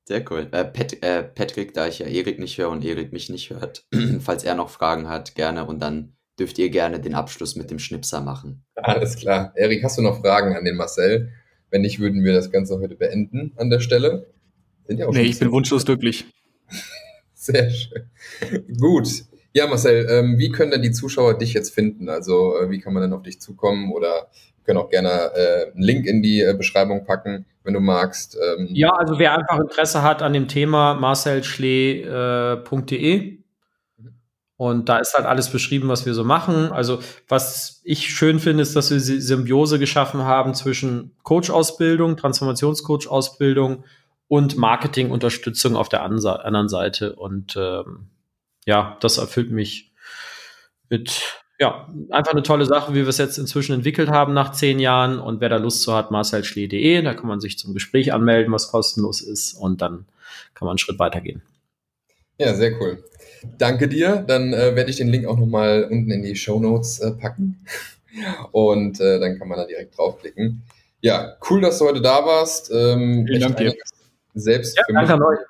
Sehr cool. Äh, Pat, äh, Patrick, da ich ja Erik nicht höre und Erik mich nicht hört, falls er noch Fragen hat, gerne und dann dürft ihr gerne den Abschluss mit dem Schnipser machen. Alles klar. Erik, hast du noch Fragen an den Marcel? Wenn nicht, würden wir das Ganze heute beenden an der Stelle. Sind ja auch nee, ich bin wunschlos glücklich. Sehr schön. Gut. Ja, Marcel, ähm, wie können denn die Zuschauer dich jetzt finden? Also, äh, wie kann man dann auf dich zukommen oder können auch gerne äh, einen Link in die äh, Beschreibung packen, wenn du magst. Ähm. Ja, also wer einfach Interesse hat an dem Thema, marcelschlee.de. Äh, und da ist halt alles beschrieben, was wir so machen. Also, was ich schön finde, ist, dass wir Symbiose geschaffen haben zwischen Coach-Ausbildung, Transformationscoach-Ausbildung und Marketing-Unterstützung auf der anderen Seite. Und ähm, ja, das erfüllt mich mit ja, einfach eine tolle Sache, wie wir es jetzt inzwischen entwickelt haben nach zehn Jahren. Und wer da Lust zu hat, marcelschlee.de, da kann man sich zum Gespräch anmelden, was kostenlos ist. Und dann kann man einen Schritt weitergehen. Ja, sehr cool. Danke dir. Dann äh, werde ich den Link auch nochmal unten in die Show Notes äh, packen. Und äh, dann kann man da direkt draufklicken. Ja, cool, dass du heute da warst. Ähm, Vielen Dank dir. Selbst ja, für mich. Danke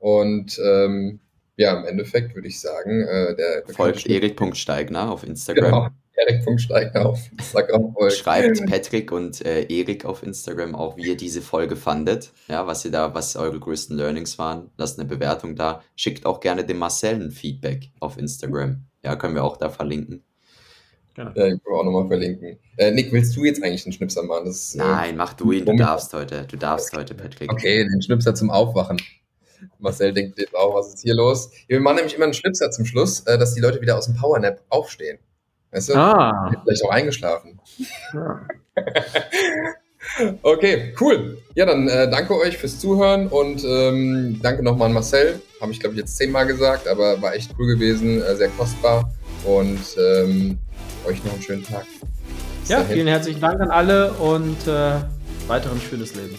Und ähm, ja, im Endeffekt würde ich sagen, äh, der folgt Erik.steigner auf Instagram. Genau. Erik.steigner auf Instagram. Schreibt Patrick und äh, Erik auf Instagram auch, wie ihr diese Folge fandet. Ja, was ihr da, was eure größten Learnings waren. Lasst eine Bewertung da. Schickt auch gerne dem Marcel ein Feedback auf Instagram. Ja, können wir auch da verlinken. Genau. Ja, ich will auch nochmal verlinken. Äh, Nick, willst du jetzt eigentlich einen Schnipser machen? Das, äh, Nein, äh, mach du ihn, du darfst heute. Du darfst okay. heute, Patrick. Okay, den Schnipser zum Aufwachen. Marcel denkt jetzt auch, was ist hier los? Wir machen nämlich immer einen Schnipser zum Schluss, äh, dass die Leute wieder aus dem Powernap aufstehen. Weißt du? Ah. Vielleicht auch eingeschlafen. Ja. okay, cool. Ja, dann äh, danke euch fürs Zuhören und ähm, danke nochmal an Marcel. Habe ich, glaube ich, jetzt zehnmal gesagt, aber war echt cool gewesen, äh, sehr kostbar. Und ähm, euch noch einen schönen Tag. Bis ja, dahin. vielen herzlichen Dank an alle und äh, weiteren schönes Leben.